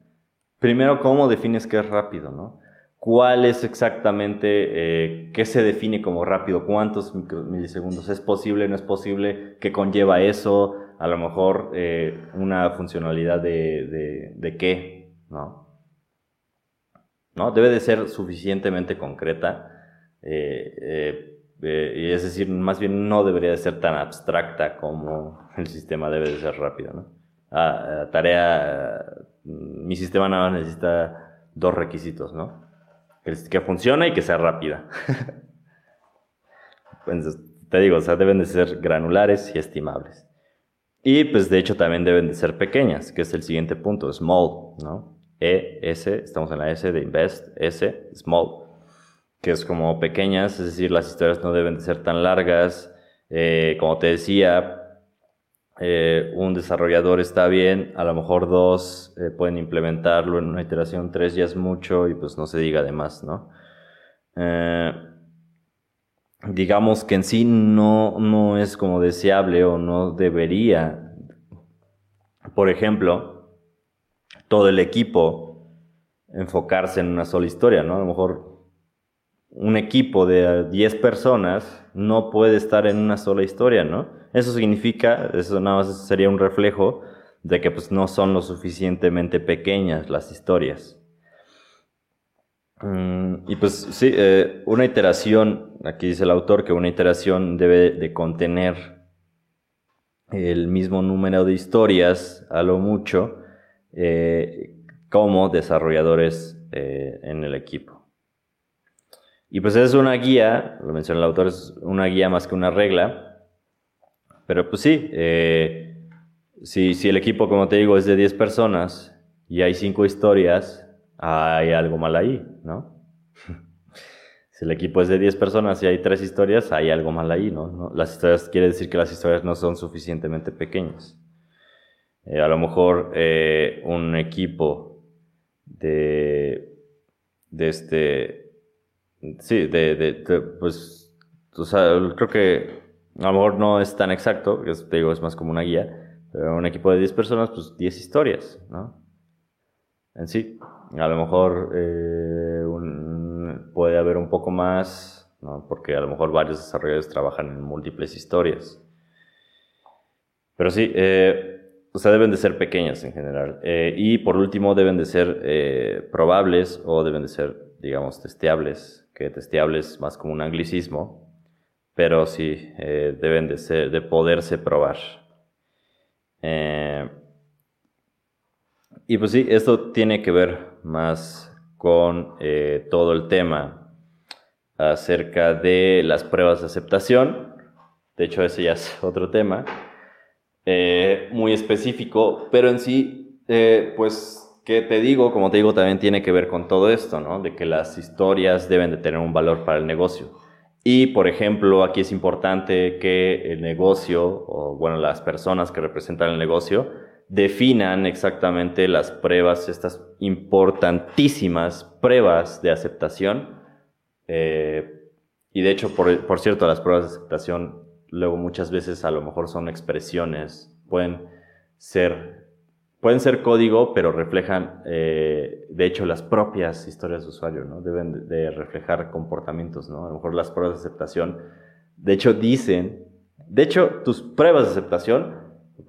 Primero, ¿cómo defines qué es rápido? ¿Cuál es exactamente, eh, qué se define como rápido? ¿Cuántos milisegundos? ¿Es posible, no es posible? ¿Qué conlleva eso? A lo mejor eh, una funcionalidad de, qué, ¿no? Debe de ser suficientemente concreta. Eh, es decir, más bien no debería de ser tan abstracta como el sistema debe de ser rápido, ¿no? Tarea, mi sistema nada más necesita dos requisitos, ¿no? Que, funcione y que sea rápida. pues, te digo, deben de ser granulares y estimables. Y pues de hecho también deben de ser pequeñas, que es el siguiente punto, small, ¿no? E, S, estamos en la S de invest, S, small, que es como pequeñas, es decir, las historias no deben de ser tan largas. Eh, como te decía, eh, un desarrollador está bien, a lo mejor dos eh, pueden implementarlo en una iteración, tres ya es mucho y pues no se diga de más, ¿no? Eh, digamos que en sí no, no es como deseable o no debería, por ejemplo, todo el equipo enfocarse en una sola historia, ¿no? A lo mejor un equipo de 10 personas no puede estar en una sola historia, ¿no? Eso significa, eso nada más sería un reflejo de que pues no son lo suficientemente pequeñas las historias. Mm, y pues sí, eh, una iteración, aquí dice el autor que una iteración debe de contener el mismo número de historias a lo mucho eh, como desarrolladores eh, en el equipo. Y pues es una guía, lo menciona el autor, es una guía más que una regla, pero pues sí, eh, si, el equipo, como te digo, es de 10 personas y hay cinco historias, hay algo mal ahí, ¿no? si el equipo es de 10 personas y hay tres historias, hay algo mal ahí, ¿no? Las historias, quiere decir que las historias no son suficientemente pequeñas. Eh, a lo mejor eh, un equipo de, de este, sí, de, de, pues, o sea, creo que a lo mejor no es tan exacto, que te digo, es más como una guía, pero un equipo de 10 personas, pues 10 historias, ¿no? En sí, a lo mejor eh, puede haber un poco más, ¿no? Porque a lo mejor varios desarrolladores trabajan en múltiples historias. Pero sí, eh, o sea, deben de ser pequeñas en general. Eh, y por último, deben de ser eh, probables o deben de ser, digamos, testeables, que testeables más como un anglicismo, pero sí, eh, deben de, ser, de poderse probar. y pues sí, esto tiene que ver más con todo el tema acerca de las pruebas de aceptación. De hecho, ese ya es otro tema. Eh, muy específico, pero en sí, eh, pues, ¿qué te digo? Como te digo, también tiene que ver con todo esto, ¿no? De que las historias deben de tener un valor para el negocio. Y, por ejemplo, aquí es importante que el negocio, o bueno, las personas que representan el negocio, definan exactamente las pruebas, estas importantísimas pruebas de aceptación. Eh, y de hecho, por, por, cierto, las pruebas de aceptación luego muchas veces a lo mejor son expresiones, pueden ser, pueden ser código, pero reflejan, eh, de hecho, las propias historias de usuario, ¿no? Deben de, reflejar comportamientos, ¿no? A lo mejor las pruebas de aceptación, de hecho, dicen, de hecho, tus pruebas de aceptación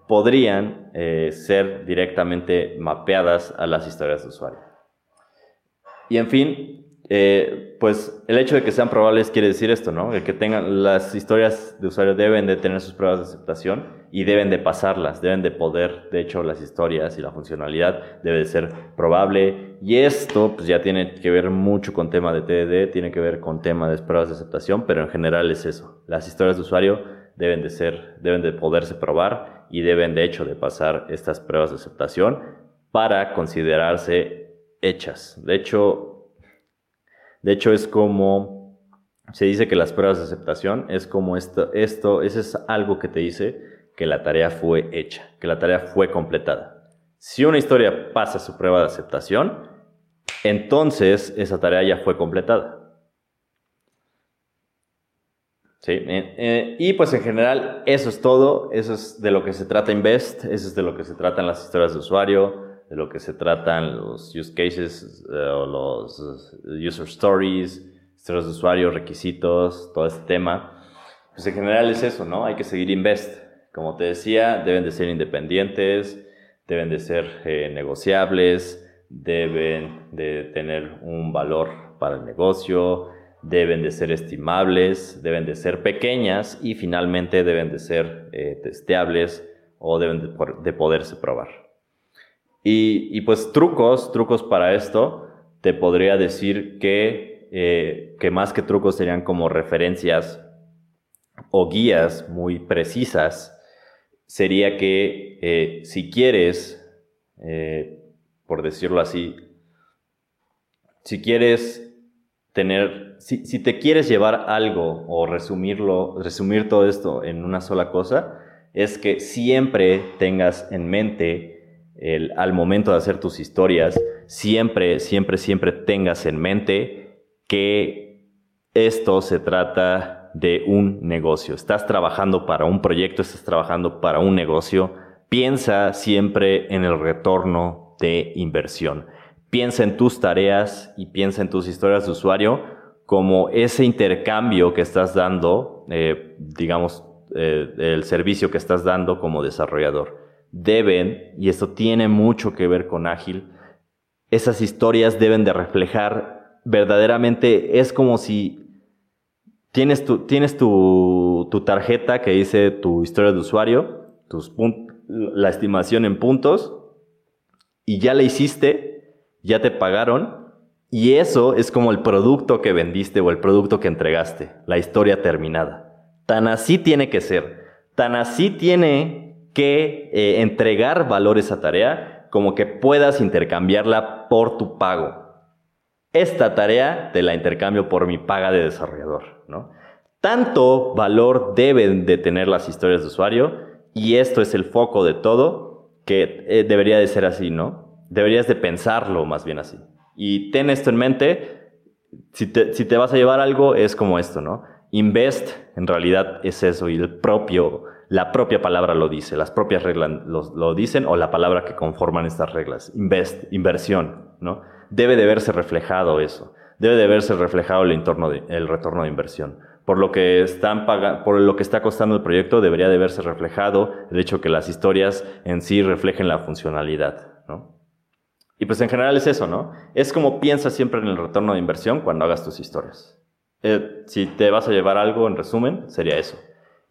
podrían eh, ser directamente mapeadas a las historias de usuario. Y en fin, eh, pues el hecho de que sean probables quiere decir esto, ¿no? El que tengan las historias de usuario deben de tener sus pruebas de aceptación y deben de pasarlas, deben de poder, de hecho, las historias y la funcionalidad debe de ser probable y esto pues ya tiene que ver mucho con tema de TDD, tiene que ver con tema de pruebas de aceptación, pero en general es eso. Las historias de usuario deben de ser, deben de poderse probar y deben de hecho de pasar estas pruebas de aceptación para considerarse hechas. De hecho, de hecho, es como, se dice que las pruebas de aceptación es como esto, esto, eso es algo que te dice que la tarea fue hecha, que la tarea fue completada. Si una historia pasa su prueba de aceptación, entonces esa tarea ya fue completada. Sí, eh, eh, y pues en general eso es todo, eso es de lo que se trata Invest, eso es de lo que se tratan las historias de usuario, de lo que se tratan los use cases eh, o los user stories, historias de usuario, requisitos, todo este tema. Pues en general es eso, ¿no? Hay que seguir Invest. Como te decía, deben de ser independientes, deben de ser eh, negociables, deben de tener un valor para el negocio, deben de ser estimables, deben de ser pequeñas y finalmente deben de ser eh, testeables o deben de, de poderse probar. Y, pues trucos, trucos para esto, te podría decir que, eh, que más que trucos serían como referencias o guías muy precisas. Sería que eh, si quieres, eh, por decirlo así, si quieres tener, si, si, te quieres llevar algo o resumirlo, resumir todo esto en una sola cosa, es que siempre tengas en mente al momento de hacer tus historias, siempre, siempre, siempre tengas en mente que esto se trata de un negocio. Estás trabajando para un proyecto, estás trabajando para un negocio. Piensa siempre en el retorno de inversión. Piensa en tus tareas y piensa en tus historias de usuario como ese intercambio que estás dando, eh, digamos, eh, el servicio que estás dando como desarrollador deben, y esto tiene mucho que ver con ágil, esas historias deben de reflejar verdaderamente, es como si tienes tu, tienes tu, tarjeta que dice tu historia de usuario, tus la estimación en puntos, y ya la hiciste, ya te pagaron, y eso es como el producto que vendiste o el producto que entregaste, la historia terminada. Tan así tiene que ser, tan así tiene que eh, entregar valor a esa tarea como que puedas intercambiarla por tu pago. Esta tarea te la intercambio por mi paga de desarrollador, ¿no? Tanto valor deben de tener las historias de usuario y esto es el foco de todo que eh, debería de ser así, ¿no? Deberías de pensarlo más bien así. Y ten esto en mente, si te, si te vas a llevar algo es como esto, ¿no? Invest en realidad es eso y el propio, la propia palabra lo dice, las propias reglas lo, lo dicen o la palabra que conforman estas reglas. Invest, inversión, ¿no? Debe de verse reflejado eso, debe de verse reflejado el, entorno de, el retorno de inversión por lo que están por lo que está costando el proyecto debería de verse reflejado el hecho que las historias en sí reflejen la funcionalidad, ¿no? Y pues en general es eso, ¿no? Es como piensas siempre en el retorno de inversión cuando hagas tus historias. Eh, si te vas a llevar algo, en resumen, sería eso.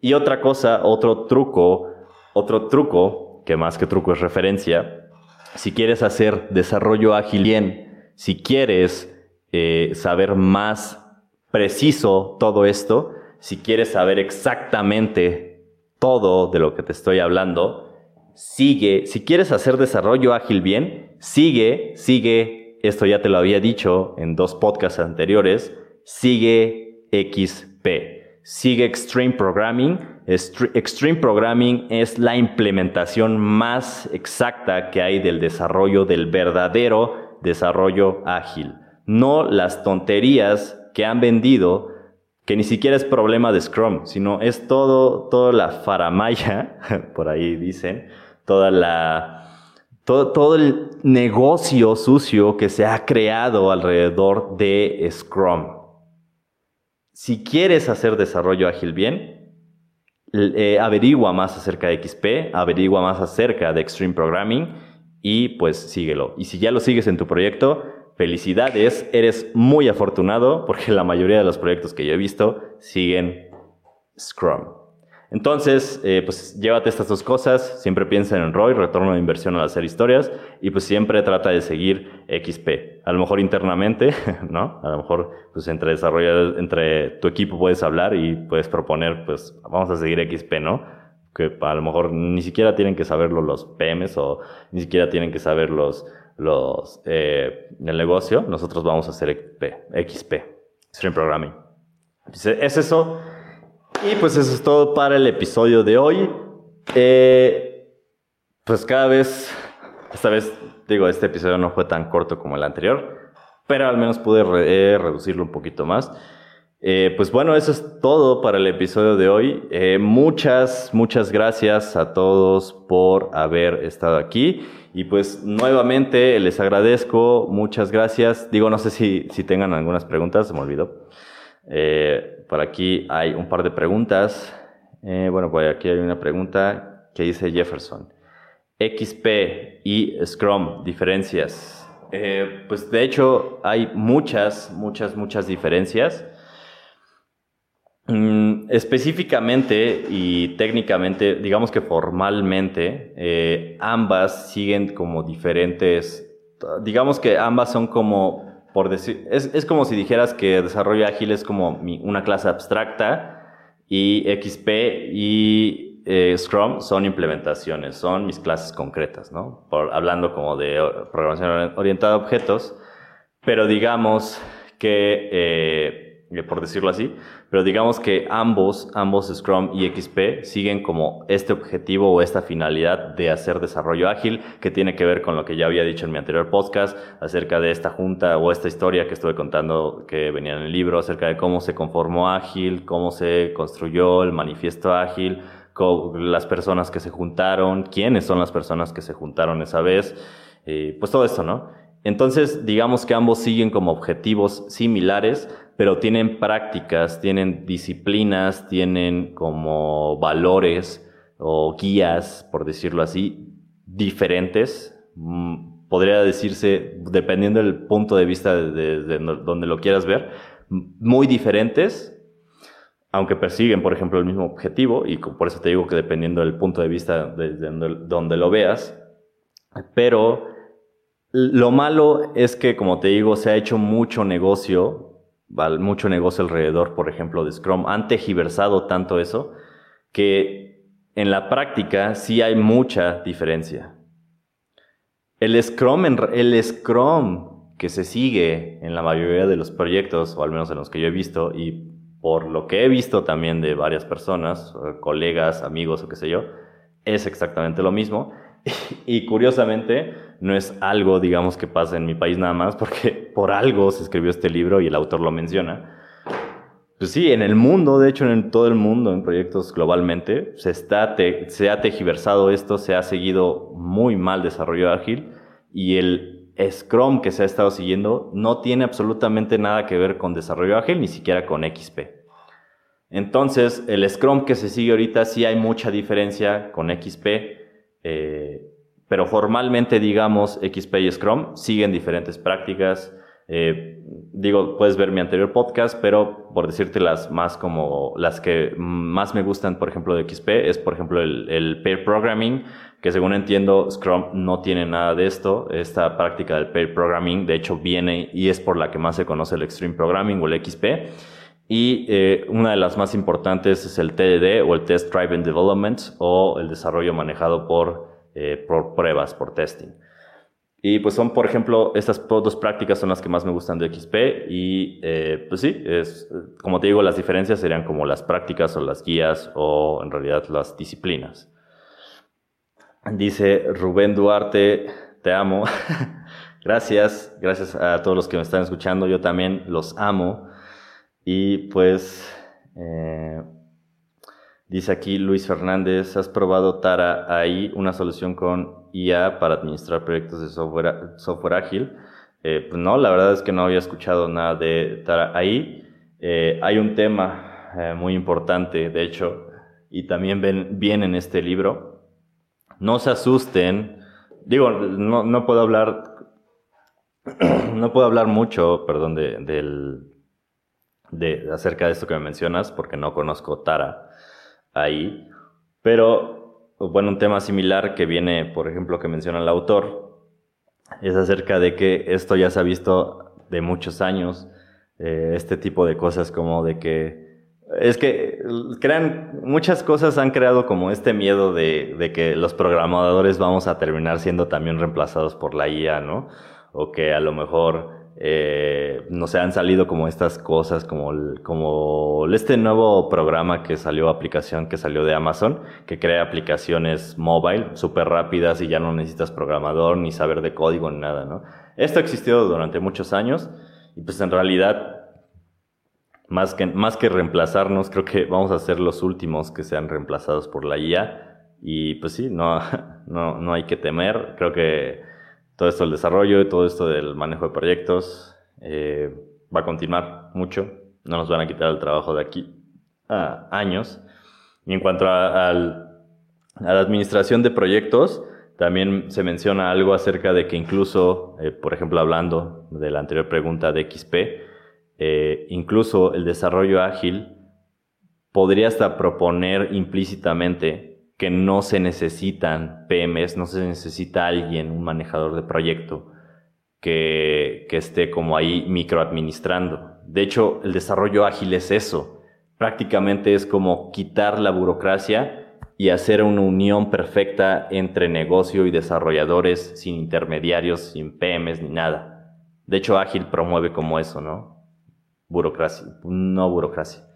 Y otra cosa, otro truco, otro truco, que más que truco es referencia, si quieres hacer desarrollo ágil bien, si quieres eh, saber más preciso todo esto, si quieres saber exactamente todo de lo que te estoy hablando, sigue, si quieres hacer desarrollo ágil bien, sigue, sigue, esto ya te lo había dicho en dos podcasts anteriores, sigue XP, sigue Extreme Programming. Extreme Programming es la implementación más exacta que hay del desarrollo, del verdadero desarrollo ágil, no las tonterías que han vendido que ni siquiera es problema de Scrum, sino es todo, toda la faramaya, por ahí dicen, toda la, todo, el negocio sucio que se ha creado alrededor de Scrum. Si quieres hacer desarrollo ágil bien, eh, averigua más acerca de XP, averigua más acerca de Extreme Programming y pues síguelo. Y si ya lo sigues en tu proyecto, felicidades, eres muy afortunado porque la mayoría de los proyectos que yo he visto siguen Scrum. Entonces, eh, pues llévate estas dos cosas, siempre piensa en ROI, retorno de inversión al hacer historias, y pues siempre trata de seguir XP. A lo mejor internamente, ¿no? A lo mejor pues entre desarrolladores, entre tu equipo puedes hablar y puedes proponer, pues vamos a seguir XP, ¿no? Que a lo mejor ni siquiera tienen que saberlo los PMs o ni siquiera tienen que saber los, los, eh, el negocio, nosotros vamos a hacer XP, Stream Programming. Es eso. Y pues eso es todo para el episodio de hoy. Eh, pues cada vez, esta vez digo, este episodio no fue tan corto como el anterior, pero al menos pude eh, reducirlo un poquito más. Eh, pues bueno, eso es todo para el episodio de hoy. muchas, muchas gracias a todos por haber estado aquí. Y pues nuevamente les agradezco, muchas gracias. Digo, no sé si, si tengan algunas preguntas, se me olvidó. Eh, por aquí hay un par de preguntas. Eh, bueno, pues aquí hay una pregunta que dice Jefferson. XP y Scrum, diferencias. Eh, pues de hecho hay muchas, muchas, muchas diferencias. Mm, específicamente y técnicamente, digamos que formalmente, eh, ambas siguen como diferentes, digamos que ambas son como, por decir, es, como si dijeras que desarrollo ágil es como una clase abstracta y XP y eh, Scrum son implementaciones, son mis clases concretas, ¿no? Por, hablando como de programación orientada a objetos, pero digamos que, eh, por decirlo así, pero digamos que ambos, ambos Scrum y XP siguen como este objetivo o esta finalidad de hacer desarrollo ágil que tiene que ver con lo que ya había dicho en mi anterior podcast acerca de esta junta o esta historia que estuve contando que venía en el libro acerca de cómo se conformó ágil, cómo se construyó el manifiesto ágil, las personas que se juntaron, quiénes son las personas que se juntaron esa vez, eh, pues todo esto, ¿no? Entonces, digamos que ambos siguen como objetivos similares, pero tienen prácticas, tienen disciplinas, tienen como valores o guías, por decirlo así, diferentes. Mm, podría decirse, dependiendo del punto de vista de, donde lo quieras ver, muy diferentes, aunque persiguen, por ejemplo, el mismo objetivo, y por eso te digo que dependiendo del punto de vista de, donde lo veas, pero lo malo es que, como te digo, se ha hecho mucho negocio mucho negocio alrededor, por ejemplo, de Scrum. Han tejiversado tanto eso que en la práctica sí hay mucha diferencia. el Scrum, el Scrum que se sigue en la mayoría de los proyectos, o al menos en los que yo he visto, y por lo que he visto también de varias personas, colegas, amigos o qué sé yo, es exactamente lo mismo. Y curiosamente, no es algo, digamos, que pasa en mi país nada más, porque por algo se escribió este libro y el autor lo menciona. Pues sí, en el mundo, de hecho en todo el mundo, en proyectos globalmente, se, está se ha tejiversado esto, se ha seguido muy mal desarrollo ágil y el Scrum que se ha estado siguiendo no tiene absolutamente nada que ver con desarrollo ágil, ni siquiera con XP. Entonces, el Scrum que se sigue ahorita sí hay mucha diferencia con XP, eh, pero formalmente, digamos, XP y Scrum siguen diferentes prácticas, eh, digo, puedes ver mi anterior podcast, pero por decirte las más como las que más me gustan, por ejemplo, de XP, es por ejemplo el, el pair programming, que según entiendo, Scrum no tiene nada de esto. Esta práctica del pair programming, de hecho, viene y es por la que más se conoce el Extreme Programming o el XP. Y eh, una de las más importantes es el TDD o el Test Driven Development o el desarrollo manejado por, eh, por pruebas, por testing. Y pues son, por ejemplo, estas dos prácticas son las que más me gustan de XP y eh, pues sí, es, como te digo, las diferencias serían como las prácticas o las guías o en realidad las disciplinas. Dice Rubén Duarte, te amo. gracias, gracias a todos los que me están escuchando, yo también los amo. Y pues, eh, dice aquí Luis Fernández, ¿has probado Tara ahí, una solución con IA para administrar proyectos de software, ágil. Eh, pues no, la verdad es que no había escuchado nada de ahí. Eh, hay un tema eh, muy importante, de hecho, y también ven, viene en este libro. No se asusten. Digo, no, no puedo hablar, no puedo hablar mucho, perdón, de, del, de, acerca de esto que me mencionas, porque no conozco Tara ahí. Pero bueno, un tema similar que viene, por ejemplo, que menciona el autor, es acerca de que esto ya se ha visto de muchos años, eh, este tipo de cosas como de que es que crean, muchas cosas han creado como este miedo de, de, que los programadores vamos a terminar siendo también reemplazados por la IA, ¿no? O que a lo mejor eh, no sé, han salido como estas cosas, como, como este nuevo programa que salió, aplicación que salió de Amazon, que crea aplicaciones mobile súper rápidas y ya no necesitas programador ni saber de código ni nada, ¿no? Esto ha existido durante muchos años y pues en realidad, más que, más que reemplazarnos, creo que vamos a ser los últimos que sean reemplazados por la IA y pues sí, no, no, no hay que temer, creo que todo esto del desarrollo y todo esto del manejo de proyectos eh, va a continuar mucho. No nos van a quitar el trabajo de aquí a años. Y en cuanto a, la administración de proyectos, también se menciona algo acerca de que incluso, eh, por ejemplo, hablando de la anterior pregunta de XP, eh, incluso el desarrollo ágil podría hasta proponer implícitamente que no se necesitan PMs, no se necesita alguien, un manejador de proyecto, que, esté como ahí microadministrando. De hecho, el desarrollo ágil es eso. Prácticamente es como quitar la burocracia y hacer una unión perfecta entre negocio y desarrolladores sin intermediarios, sin PMs ni nada. De hecho, ágil promueve como eso, ¿no? Burocracia, no burocracia.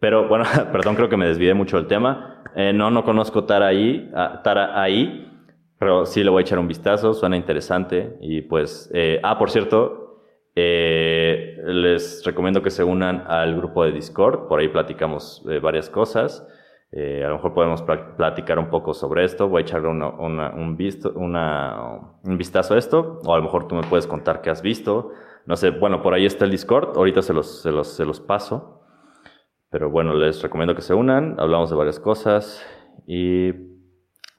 Pero bueno, perdón, creo que me desvié mucho del tema. Eh, no, no conozco Tara ahí, Tara ahí, pero sí le voy a echar un vistazo, suena interesante. Y pues, eh, ah, por cierto, eh, les recomiendo que se unan al grupo de Discord, por ahí platicamos varias cosas. a lo mejor podemos platicar un poco sobre esto. Voy a echarle un, visto, un vistazo a esto, o a lo mejor tú me puedes contar qué has visto. No sé, bueno, por ahí está el Discord, ahorita se los, se los, se los paso. Pero bueno, les recomiendo que se unan, hablamos de varias cosas. Y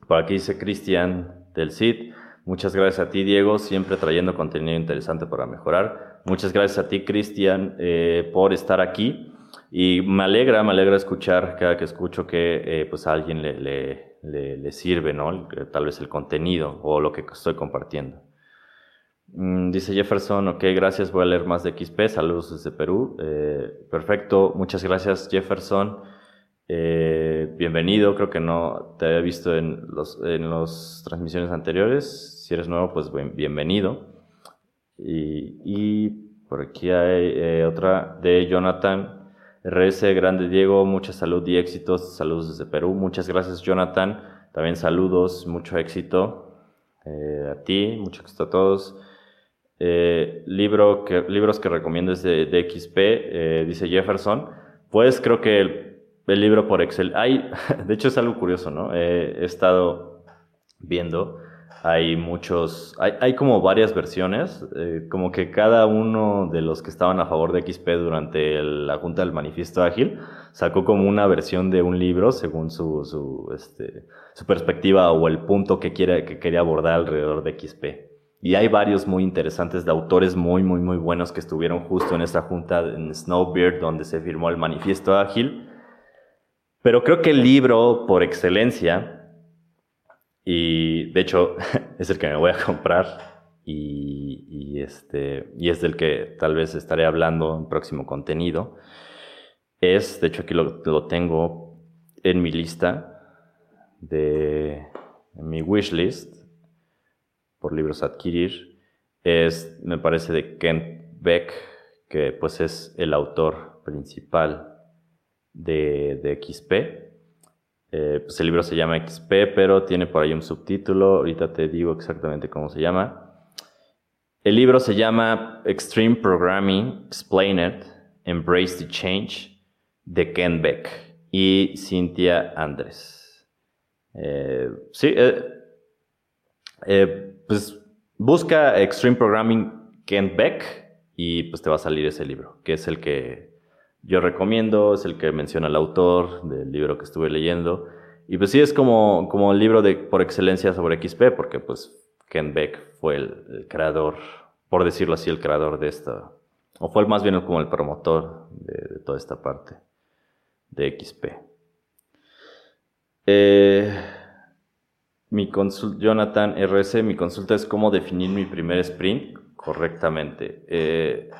por aquí dice Cristian del CID. Muchas gracias a ti, Diego, siempre trayendo contenido interesante para mejorar. Muchas gracias a ti, Cristian, eh, por estar aquí. Y me alegra, me alegra escuchar cada que escucho que eh, pues a alguien le, le, le, le sirve, ¿no? Tal vez el contenido o lo que estoy compartiendo. Mm, dice Jefferson, ok, gracias, voy a leer más de XP, saludos desde Perú. Eh, perfecto, muchas gracias Jefferson. Eh, bienvenido, creo que no te había visto en los en las transmisiones anteriores. Si eres nuevo, pues bienvenido. Y, por aquí hay eh, otra de Jonathan RS, grande Diego, mucha salud y éxitos. Saludos desde Perú. Muchas gracias, Jonathan. También saludos, mucho éxito a ti, mucho éxito a todos. Eh, libro que, libros que recomiendo es de, XP, eh, dice Jefferson. Pues creo que el, el, libro por Excel. Hay, de hecho es algo curioso, ¿no? he estado viendo hay muchos, hay, hay como varias versiones, eh, como que cada uno de los que estaban a favor de XP durante la Junta del Manifiesto Ágil sacó como una versión de un libro según su, su, este, su perspectiva o el punto que, quiere, que quería abordar alrededor de XP. Y hay varios muy interesantes de autores muy, muy, muy buenos que estuvieron justo en esta junta en Snowbeard donde se firmó el Manifiesto Ágil. Pero creo que el libro por excelencia y de hecho es el que me voy a comprar y, este, y es del que tal vez estaré hablando en próximo contenido. Es, de hecho aquí lo, lo tengo en mi lista de en mi wishlist por libros adquirir. Es, me parece, de Kent Beck, que pues es el autor principal de, de XP. Eh, pues el libro se llama XP, pero tiene por ahí un subtítulo. Ahorita te digo exactamente cómo se llama. El libro se llama Extreme Programming Explained, Embrace the Change, de Ken Beck y Cynthia Andrés. Eh, sí, eh, pues busca Extreme Programming Ken Beck y pues te va a salir ese libro, que es el que yo recomiendo, es el que menciona el autor del libro que estuve leyendo. Y pues sí, es como, como el libro de, por excelencia sobre XP, porque pues Ken Beck fue el, creador, por decirlo así, el creador de esta, o fue más bien como el promotor de, toda esta parte de XP. Eh, mi Jonathan RS, mi consulta es cómo definir mi primer sprint correctamente. Eh,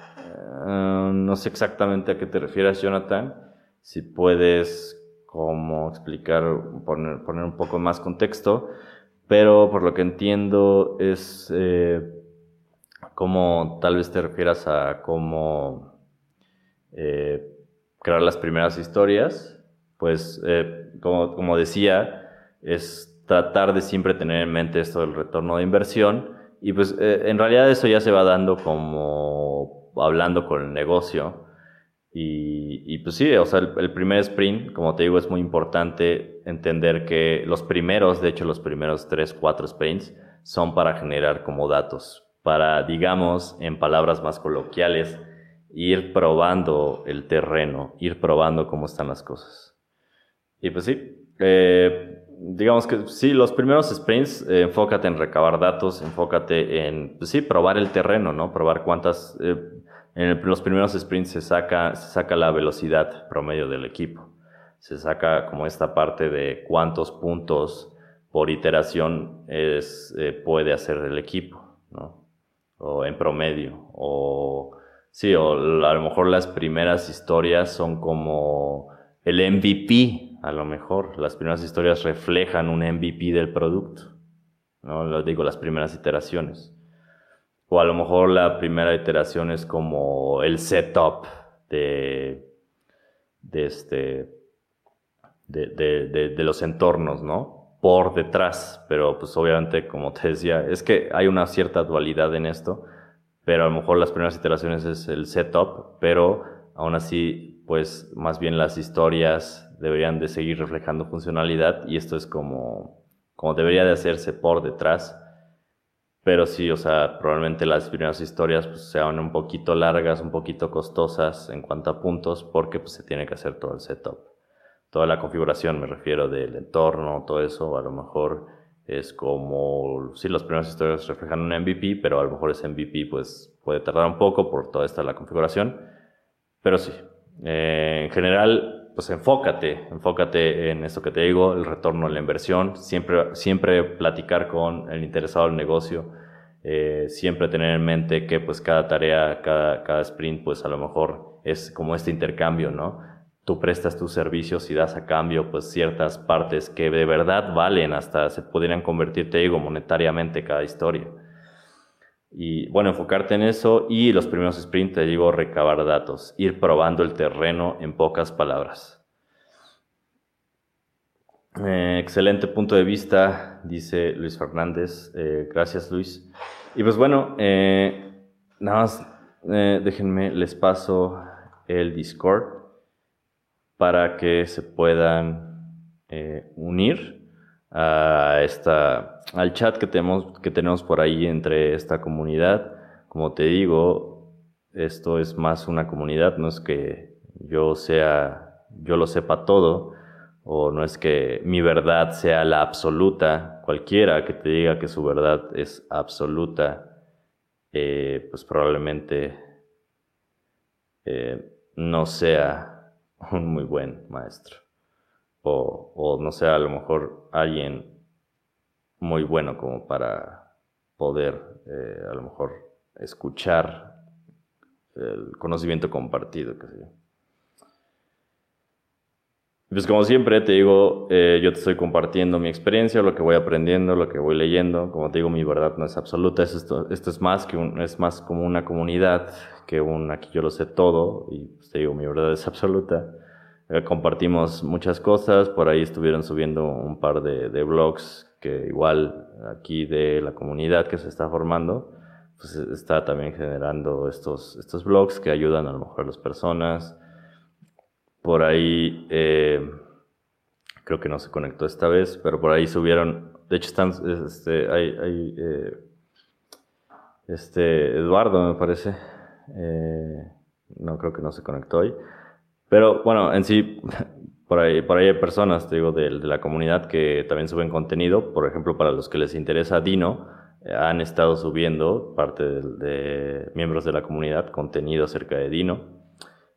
Ah, no sé exactamente a qué te refieres, Jonathan. Si puedes como explicar, poner, poner un poco más contexto, pero por lo que entiendo es eh, como tal vez te refieras a cómo eh, crear las primeras historias, pues eh, como, como decía, es tratar de siempre tener en mente esto del retorno de inversión y pues en realidad eso ya se va dando como hablando con el negocio. Y, pues sí, o sea, el, primer sprint, como te digo, es muy importante entender que los primeros, de hecho los primeros tres, cuatro sprints, son para generar como datos, para, digamos, en palabras más coloquiales, ir probando el terreno, ir probando cómo están las cosas. Y pues sí, eh, digamos que sí, los primeros sprints, eh, enfócate en recabar datos, enfócate en, pues sí, probar el terreno, ¿no? Probar cuántas, eh, en los primeros sprints se saca, se saca la velocidad promedio del equipo. Se saca como esta parte de cuántos puntos por iteración es, eh, puede hacer el equipo, ¿no? O en promedio. O sí, o a lo mejor las primeras historias son como el MVP, a lo mejor. Las primeras historias reflejan un MVP del producto. ¿no? Lo digo, las primeras iteraciones. O a lo mejor la primera iteración es como el setup de, de, este, de, de, de, los entornos, ¿no? Por detrás, pero pues obviamente, como te decía, es que hay una cierta dualidad en esto, pero a lo mejor las primeras iteraciones es el setup, pero aún así, pues más bien las historias deberían de seguir reflejando funcionalidad y esto es como, como debería de hacerse por detrás pero sí, o sea, probablemente las primeras historias pues, sean un poquito largas, un poquito costosas en cuanto a puntos, porque pues, se tiene que hacer todo el setup. Toda la configuración, me refiero del entorno, todo eso, a lo mejor es como, sí, las primeras historias reflejan un MVP, pero a lo mejor ese MVP pues, puede tardar un poco por toda esta la configuración. Pero sí, eh, en general, pues enfócate, enfócate en esto que te digo, el retorno a la inversión, siempre, siempre platicar con el interesado del negocio, eh, siempre tener en mente que pues cada tarea, cada, cada sprint, pues a lo mejor es como este intercambio, ¿no? tú prestas tus servicios y das a cambio pues ciertas partes que de verdad valen, hasta se podrían convertir, te digo, monetariamente cada historia. Y bueno, enfocarte en eso y los primeros sprints, te digo, recabar datos, ir probando el terreno en pocas palabras. Eh, excelente punto de vista, dice Luis Fernández. Eh, gracias, Luis. Y pues bueno, eh, nada más déjenme, les paso el Discord para que se puedan unir a esta, al chat que tenemos, que tenemos por ahí entre esta comunidad. Como te digo, esto es más una comunidad, no es que yo sea, yo lo sepa todo o no es que mi verdad sea la absoluta, cualquiera que te diga que su verdad es absoluta, eh, pues probablemente eh, no sea un muy buen maestro, o, no sea a lo mejor alguien muy bueno como para poder eh, a lo mejor escuchar el conocimiento compartido, sé. Pues como siempre te digo, eh, yo te estoy compartiendo mi experiencia, lo que voy aprendiendo, lo que voy leyendo. Como te digo, mi verdad no es absoluta. Esto, esto es más que un, es más como una comunidad que un aquí yo lo sé todo y pues, te digo, mi verdad es absoluta. Eh, compartimos muchas cosas, por ahí estuvieron subiendo un par de, de blogs que igual aquí de la comunidad que se está formando, pues está también generando estos, estos blogs que ayudan a lo mejor a las personas. Por ahí, eh, creo que no se conectó esta vez, pero por ahí subieron, de hecho están, este, hay, eh, este, Eduardo me parece, eh, no creo que no se conectó hoy, pero bueno, en sí, por ahí, por ahí hay personas, te digo, de, la comunidad que también suben contenido, por ejemplo, para los que les interesa Dino, han estado subiendo, parte de, de miembros de la comunidad, contenido acerca de Dino.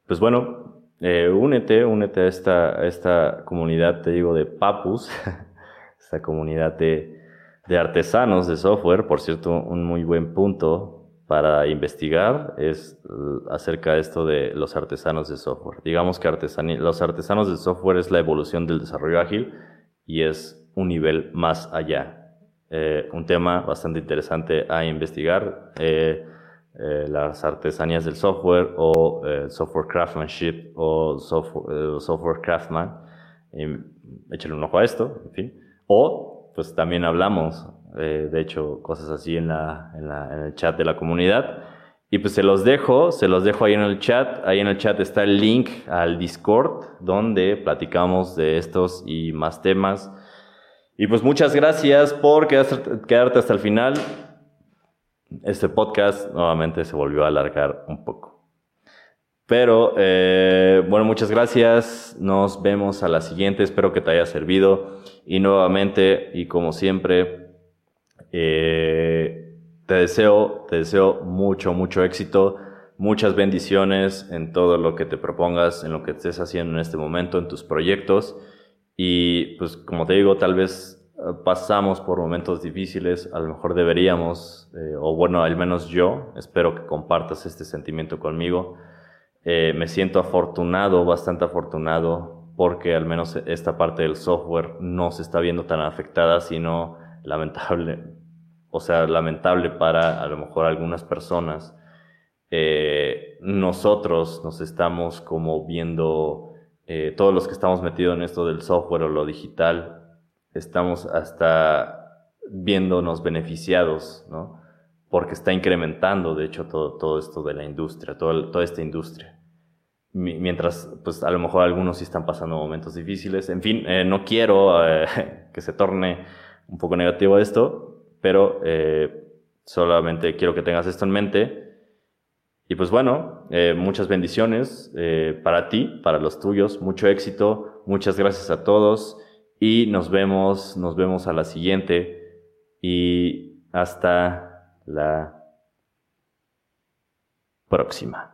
Pues bueno, eh, únete, únete a esta, esta comunidad, te digo, de papus, esta comunidad de, artesanos de software. Por cierto, un muy buen punto para investigar es acerca de esto de los artesanos de software. Digamos que los artesanos de software es la evolución del desarrollo ágil y es un nivel más allá. Eh, un tema bastante interesante a investigar. Eh, eh, las artesanías del software o eh, software craftsmanship o software, eh, software craftsman. échale un ojo a esto, en fin. O, pues también hablamos, de hecho, cosas así en, en, la, en el chat de la comunidad. Y pues se los dejo, se los dejo ahí en el chat. Ahí en el chat está el link al Discord donde platicamos de estos y más temas. Y pues muchas gracias por quedarte hasta el final este podcast nuevamente se volvió a alargar un poco. Pero eh, bueno, muchas gracias. Nos vemos a la siguiente. Espero que te haya servido. Y nuevamente, y como siempre, eh, te deseo, te deseo mucho, mucho éxito, muchas bendiciones en todo lo que te propongas, en lo que estés haciendo en este momento, en tus proyectos. Y pues como te digo, tal vez pasamos por momentos difíciles, a lo mejor deberíamos, eh, o bueno, al menos yo, espero que compartas este sentimiento conmigo. Eh, me siento afortunado, bastante afortunado, porque al menos esta parte del software no se está viendo tan afectada, sino lamentable, o sea, lamentable para a lo mejor algunas personas. Eh, nosotros nos estamos como viendo, todos los que estamos metidos en esto del software o lo digital, estamos hasta viéndonos beneficiados, ¿no? Porque está incrementando, de hecho, todo, todo esto de la industria, toda esta industria. Mientras, pues a lo mejor algunos sí están pasando momentos difíciles. En fin, eh, no quiero eh, que se torne un poco negativo esto, pero eh, solamente quiero que tengas esto en mente. Y pues bueno, muchas bendiciones para ti, para los tuyos, mucho éxito, muchas gracias a todos y nos vemos, nos vemos a la siguiente y hasta la próxima.